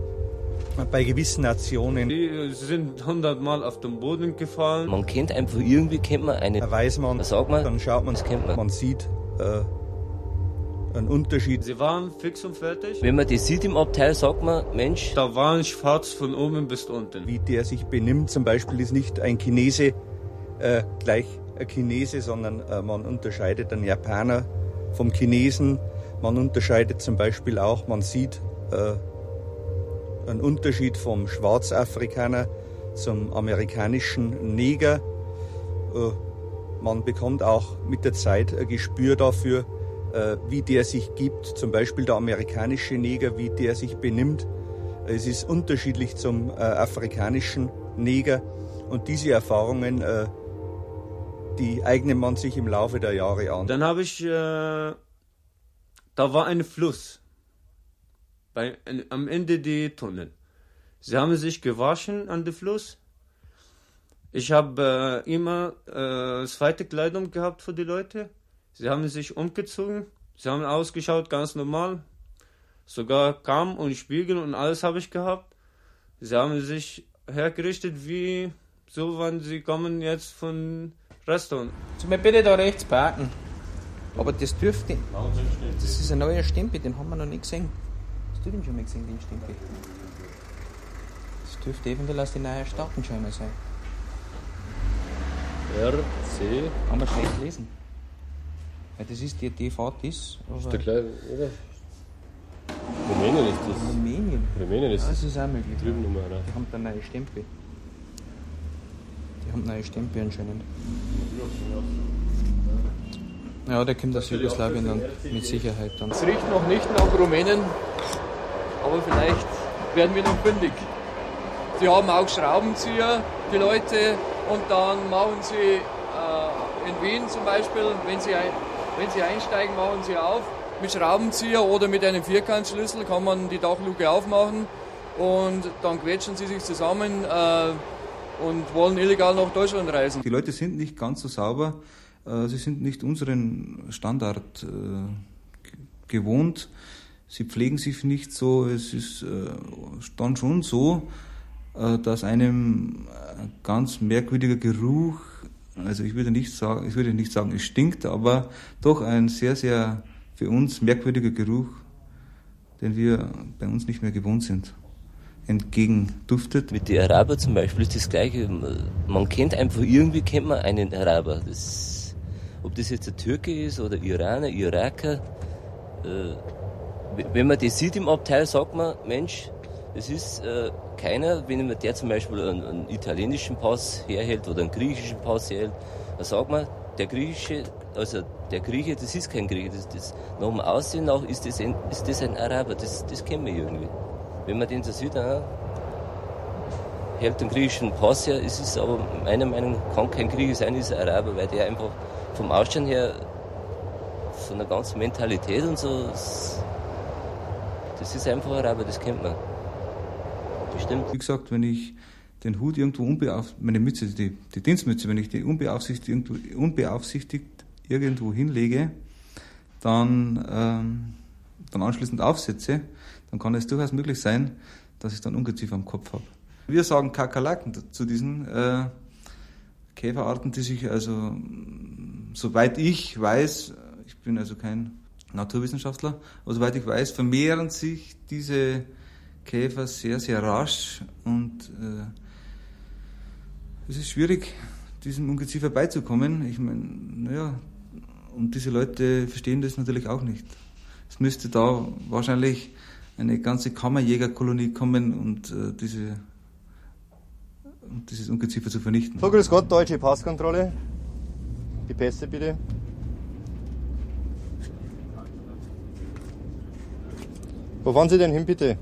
bei gewissen Nationen. Die sind hundertmal auf den Boden gefallen. Man kennt einfach irgendwie, kennt man eine. Da weiß man, da sagt man, dann schaut man, das kennt man. man sieht äh, einen Unterschied. Sie waren fix und fertig. Wenn man das sieht im Abteil, sagt man, Mensch. Da war ein Schwarz von oben bis unten. Wie der sich benimmt, zum Beispiel ist nicht ein Chinese äh, gleich ein Chinese, sondern äh, man unterscheidet einen Japaner vom Chinesen. Man unterscheidet zum Beispiel auch, man sieht äh, einen Unterschied vom Schwarzafrikaner zum amerikanischen Neger. Äh, man bekommt auch mit der Zeit ein Gespür dafür, äh, wie der sich gibt. Zum Beispiel der amerikanische Neger, wie der sich benimmt. Es ist unterschiedlich zum äh, afrikanischen Neger. Und diese Erfahrungen, die eignet man sich im Laufe der Jahre an. Dann habe ich, äh, da war ein Fluss bei, am Ende der Tunnel. Sie haben sich gewaschen an dem Fluss. Ich habe äh, immer äh, zweite Kleidung gehabt für die Leute. Sie haben sich umgezogen. Sie haben ausgeschaut ganz normal. Sogar Kamm und Spiegel und alles habe ich gehabt. Sie haben sich hergerichtet wie so, wenn sie kommen jetzt von Restaurant. Zum mir bitte da rechts parken. Aber das dürfte. Das ist ein neuer Stempel, den haben wir noch nicht gesehen. Hast du den schon mal gesehen, den Stempel? Das dürfte eventuell aus den neuen Staatenscheiner sein. RC. Kann man schlecht lesen. Ja, das ist die DVTIS. Ist der kleine, oder? Rumänien ist das. Rumänien? Rumänien ist ja, das. das ist auch möglich. Drüben nochmal, oder? Die haben da neue Stempel. Die haben neue Stempel anscheinend. Ja, der kommt aus Jugoslawien dann mit Sicherheit dann. Es riecht noch nicht nach Rumänen, aber vielleicht werden wir noch fündig. Sie haben auch Schraubenzieher, die Leute, und dann machen sie äh, in Wien zum Beispiel, wenn sie, wenn sie einsteigen, machen sie auf. Mit Schraubenzieher oder mit einem Vierkantschlüssel kann man die Dachluke aufmachen und dann quetschen sie sich zusammen äh, und wollen illegal nach Deutschland reisen. Die Leute sind nicht ganz so sauber, äh, sie sind nicht unseren Standard äh, gewohnt, sie pflegen sich nicht so, es ist äh, dann schon so, äh, dass einem ein ganz merkwürdiger Geruch, also ich würde nicht sagen, ich würde nicht sagen, es stinkt, aber doch ein sehr, sehr für uns merkwürdiger Geruch, den wir bei uns nicht mehr gewohnt sind entgegenduftet. Mit den Araber zum Beispiel ist das Gleiche. Man kennt einfach, irgendwie kennt man einen Araber. Das, ob das jetzt ein Türke ist oder Iraner, Iraker. Äh, wenn man das sieht im Abteil, sagt man, Mensch, es ist äh, keiner, wenn man der zum Beispiel einen, einen, italienischen Pass herhält oder einen griechischen Pass herhält, dann sagt man, der griechische, also der Grieche, das ist kein Grieche, das, das, nach dem Aussehen nach ist das ein, ist das ein Araber, das, das kennen wir irgendwie. Wenn man den so sieht, ah, hält den griechischen Pass her, es ist aber meiner Meinung nach kann kein Grieche sein, ist ein Araber, weil der einfach vom Ausschauen her, von der ganzen Mentalität und so, das, ist einfach ein Araber, das kennt man. Bestimmt. Wie gesagt, wenn ich den Hut irgendwo unbeaufsichtigt, meine Mütze, die, die Dienstmütze, wenn ich die unbeaufsichtigt irgendwo, unbeaufsichtigt irgendwo hinlege, dann, ähm, dann anschließend aufsetze, dann kann es durchaus möglich sein, dass ich dann Ungeziefer am Kopf habe. Wir sagen Kakerlaken zu diesen äh, Käferarten, die sich also, soweit ich weiß, Ich bin also kein Naturwissenschaftler. Aber soweit ich weiß, vermehren sich diese Käfer sehr, sehr rasch und äh, es ist schwierig, diesem Ungeziefer beizukommen. Ich meine, naja, und diese Leute verstehen das natürlich auch nicht. Es müsste da wahrscheinlich eine ganze Kammerjägerkolonie kommen und äh, diese, und dieses Ungeziefer zu vernichten. So, grüß Gott, deutsche Passkontrolle. Die Pässe bitte. Wo fahren Sie denn hin, bitte?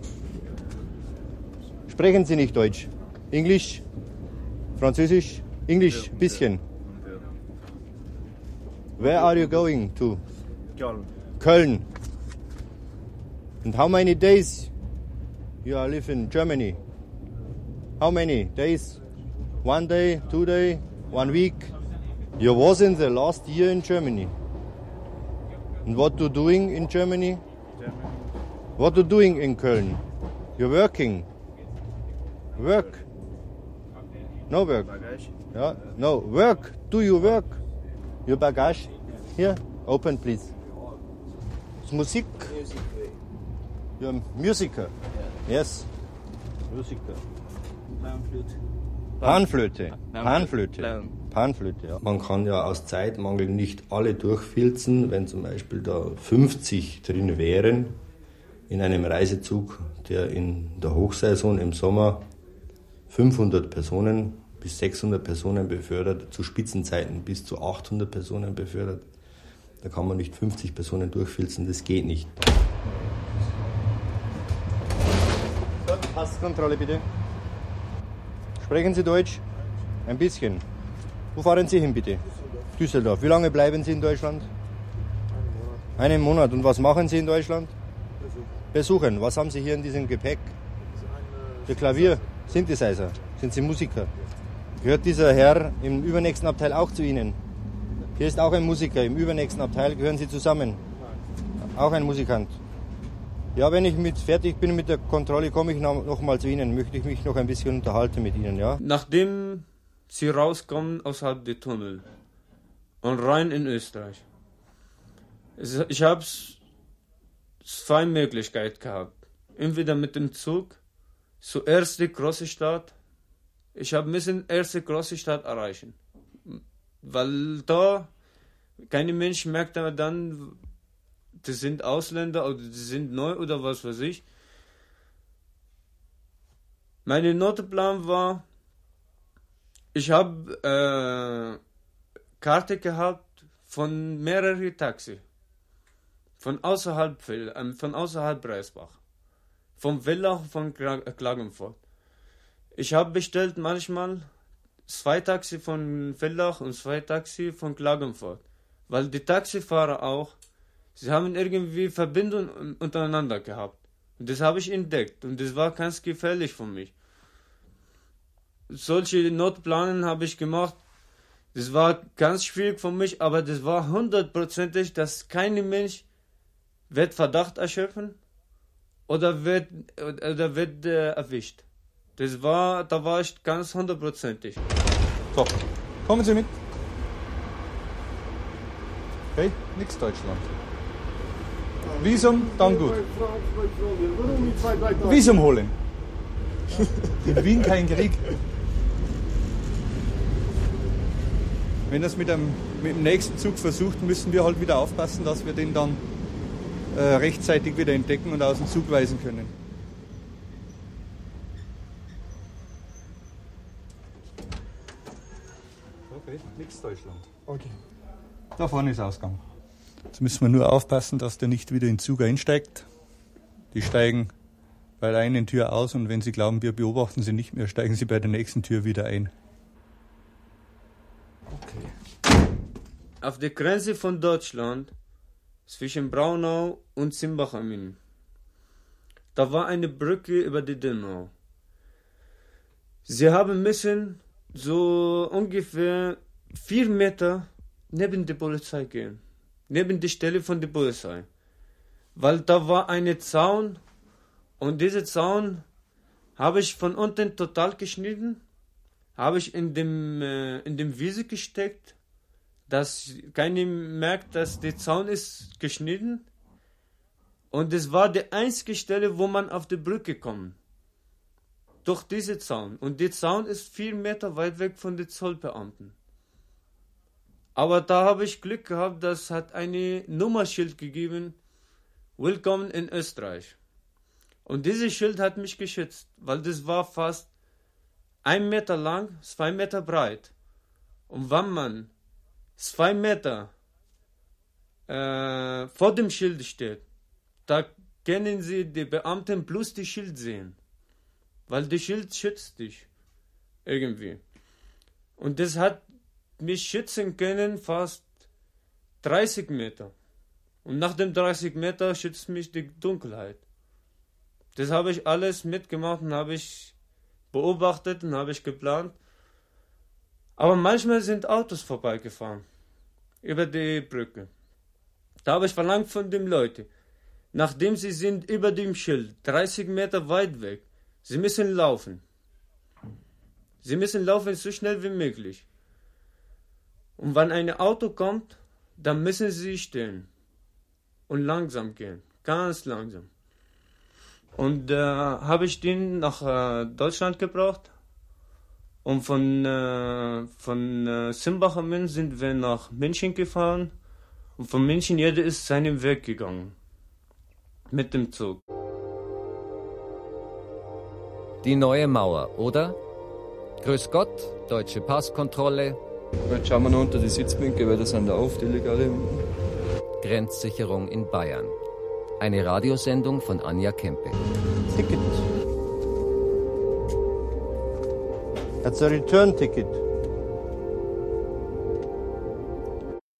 Sprechen Sie nicht Deutsch? Englisch? Französisch? Englisch? Bisschen. Where are you going to? Köln. Köln. And how many days you are live in Germany? How many days? One day, two day, one week? You was in the last year in Germany. And what you doing in Germany? What you doing in Köln? You're working. Work. No work. Yeah. No work. Do you work? Your bagage here. Open, please. It's music. You're a musiker. Yes. Musiker. Panflöte. Panflöte. Panflöte, ja. Man kann ja aus Zeitmangel nicht alle durchfilzen, wenn zum Beispiel da 50 drin wären in einem Reisezug, der in der Hochsaison im Sommer 500 Personen bis 600 Personen befördert, zu Spitzenzeiten bis zu 800 Personen befördert. Da kann man nicht 50 Personen durchfilzen, das geht nicht. So, Passkontrolle bitte. Sprechen Sie Deutsch? Ein bisschen. Wo fahren Sie hin bitte? Düsseldorf. Wie lange bleiben Sie in Deutschland? Einen Monat. Und was machen Sie in Deutschland? Besuchen. Was haben Sie hier in diesem Gepäck? Der Klavier, Synthesizer. Sind Sie Musiker? Gehört dieser Herr im übernächsten Abteil auch zu Ihnen? Hier ist auch ein Musiker. Im übernächsten Abteil gehören Sie zusammen. Auch ein Musikant. Ja, wenn ich mit fertig bin mit der Kontrolle, komme ich noch, mal zu Ihnen. Möchte ich mich noch ein bisschen unterhalten mit Ihnen, ja? Nachdem sie rauskommen außerhalb der Tunnel und rein in Österreich. Es- Ich habe zwei Möglichkeiten gehabt. Entweder mit dem Zug zuerst die große Stadt. Ich habe müssen erste große Stadt erreichen, weil da keine Mensch merkt aber dann, das sind Ausländer oder die sind neu oder was weiß ich. Mein Notplan war, ich habe äh, Karte gehabt von mehreren Taxi. Von außerhalb, ähm, von außerhalb Breisbach. Vom Villach von äh, Klagenfurt. Ich habe bestellt manchmal zwei Taxi von Villach und zwei Taxi von Klagenfurt. Weil die Taxifahrer auch, sie haben irgendwie Verbindung un- untereinander gehabt. Und das habe ich entdeckt und das war ganz gefährlich für mich solche Notplanen habe ich gemacht. Das war ganz schwierig für mich, aber das war hundertprozentig, dass kein Mensch wird Verdacht erschöpfen oder wird, oder wird äh, erwischt. Das war, da war ich ganz hundertprozentig. So, kommen Sie mit. Okay, nix Deutschland. Visum, dann gut. Visum holen. In Wien kein Krieg. Wenn es mit dem, mit dem nächsten Zug versucht, müssen wir halt wieder aufpassen, dass wir den dann rechtzeitig wieder entdecken und aus dem Zug weisen können. Okay, nix Deutschland. Okay. Da vorne ist Ausgang. Jetzt müssen wir nur aufpassen, dass der nicht wieder in den Zug einsteigt. Die steigen bei der einen Tür aus und wenn sie glauben, wir beobachten sie nicht mehr, steigen sie bei der nächsten Tür wieder ein. Auf der Grenze von Deutschland zwischen Braunau und Zimbach am Inn. Da war eine Brücke über die Donau. Sie haben müssen so ungefähr vier Meter neben die Polizei gehen. Neben die Stelle von der Polizei. Weil da war eine Zaun und diese Zaun habe ich von unten total geschnitten, habe ich in dem, äh, in dem Wiese gesteckt dass keiner merkt, dass der Zaun ist geschnitten. Und es war die einzige Stelle, wo man auf die Brücke kommt. Durch diese Zaun. Und der Zaun ist vier Meter weit weg von den Zollbeamten. Aber da habe ich Glück gehabt, das hat eine Nummerschild gegeben. Willkommen in Österreich. Und dieses Schild hat mich geschützt, weil das war fast ein Meter lang, zwei Meter breit. Und wenn man zwei Meter äh, vor dem Schild steht, da können sie die Beamten plus die Schild sehen. Weil das Schild schützt dich. Irgendwie. Und das hat mich schützen können fast 30 Meter. Und nach dem 30 Meter schützt mich die Dunkelheit. Das habe ich alles mitgemacht und habe ich beobachtet und habe ich geplant. Aber manchmal sind Autos vorbeigefahren. Über die Brücke. Da habe ich verlangt von den Leuten, nachdem sie sind über dem Schild, 30 Meter weit weg, sie müssen laufen. Sie müssen laufen so schnell wie möglich. Und wenn ein Auto kommt, dann müssen sie stehen und langsam gehen, ganz langsam. Und äh, habe ich den nach äh, Deutschland gebracht. Und von, äh, von äh, Simbacher Münz sind wir nach München gefahren. Und von München jeder ist seinen Weg gegangen. Mit dem Zug. Die neue Mauer, oder? Grüß Gott, deutsche Passkontrolle. Jetzt schauen wir noch unter die Sitzbänke, weil da sind da auf, die Legale. Grenzsicherung in Bayern. Eine Radiosendung von Anja Kempe. Ticket. That's a return ticket.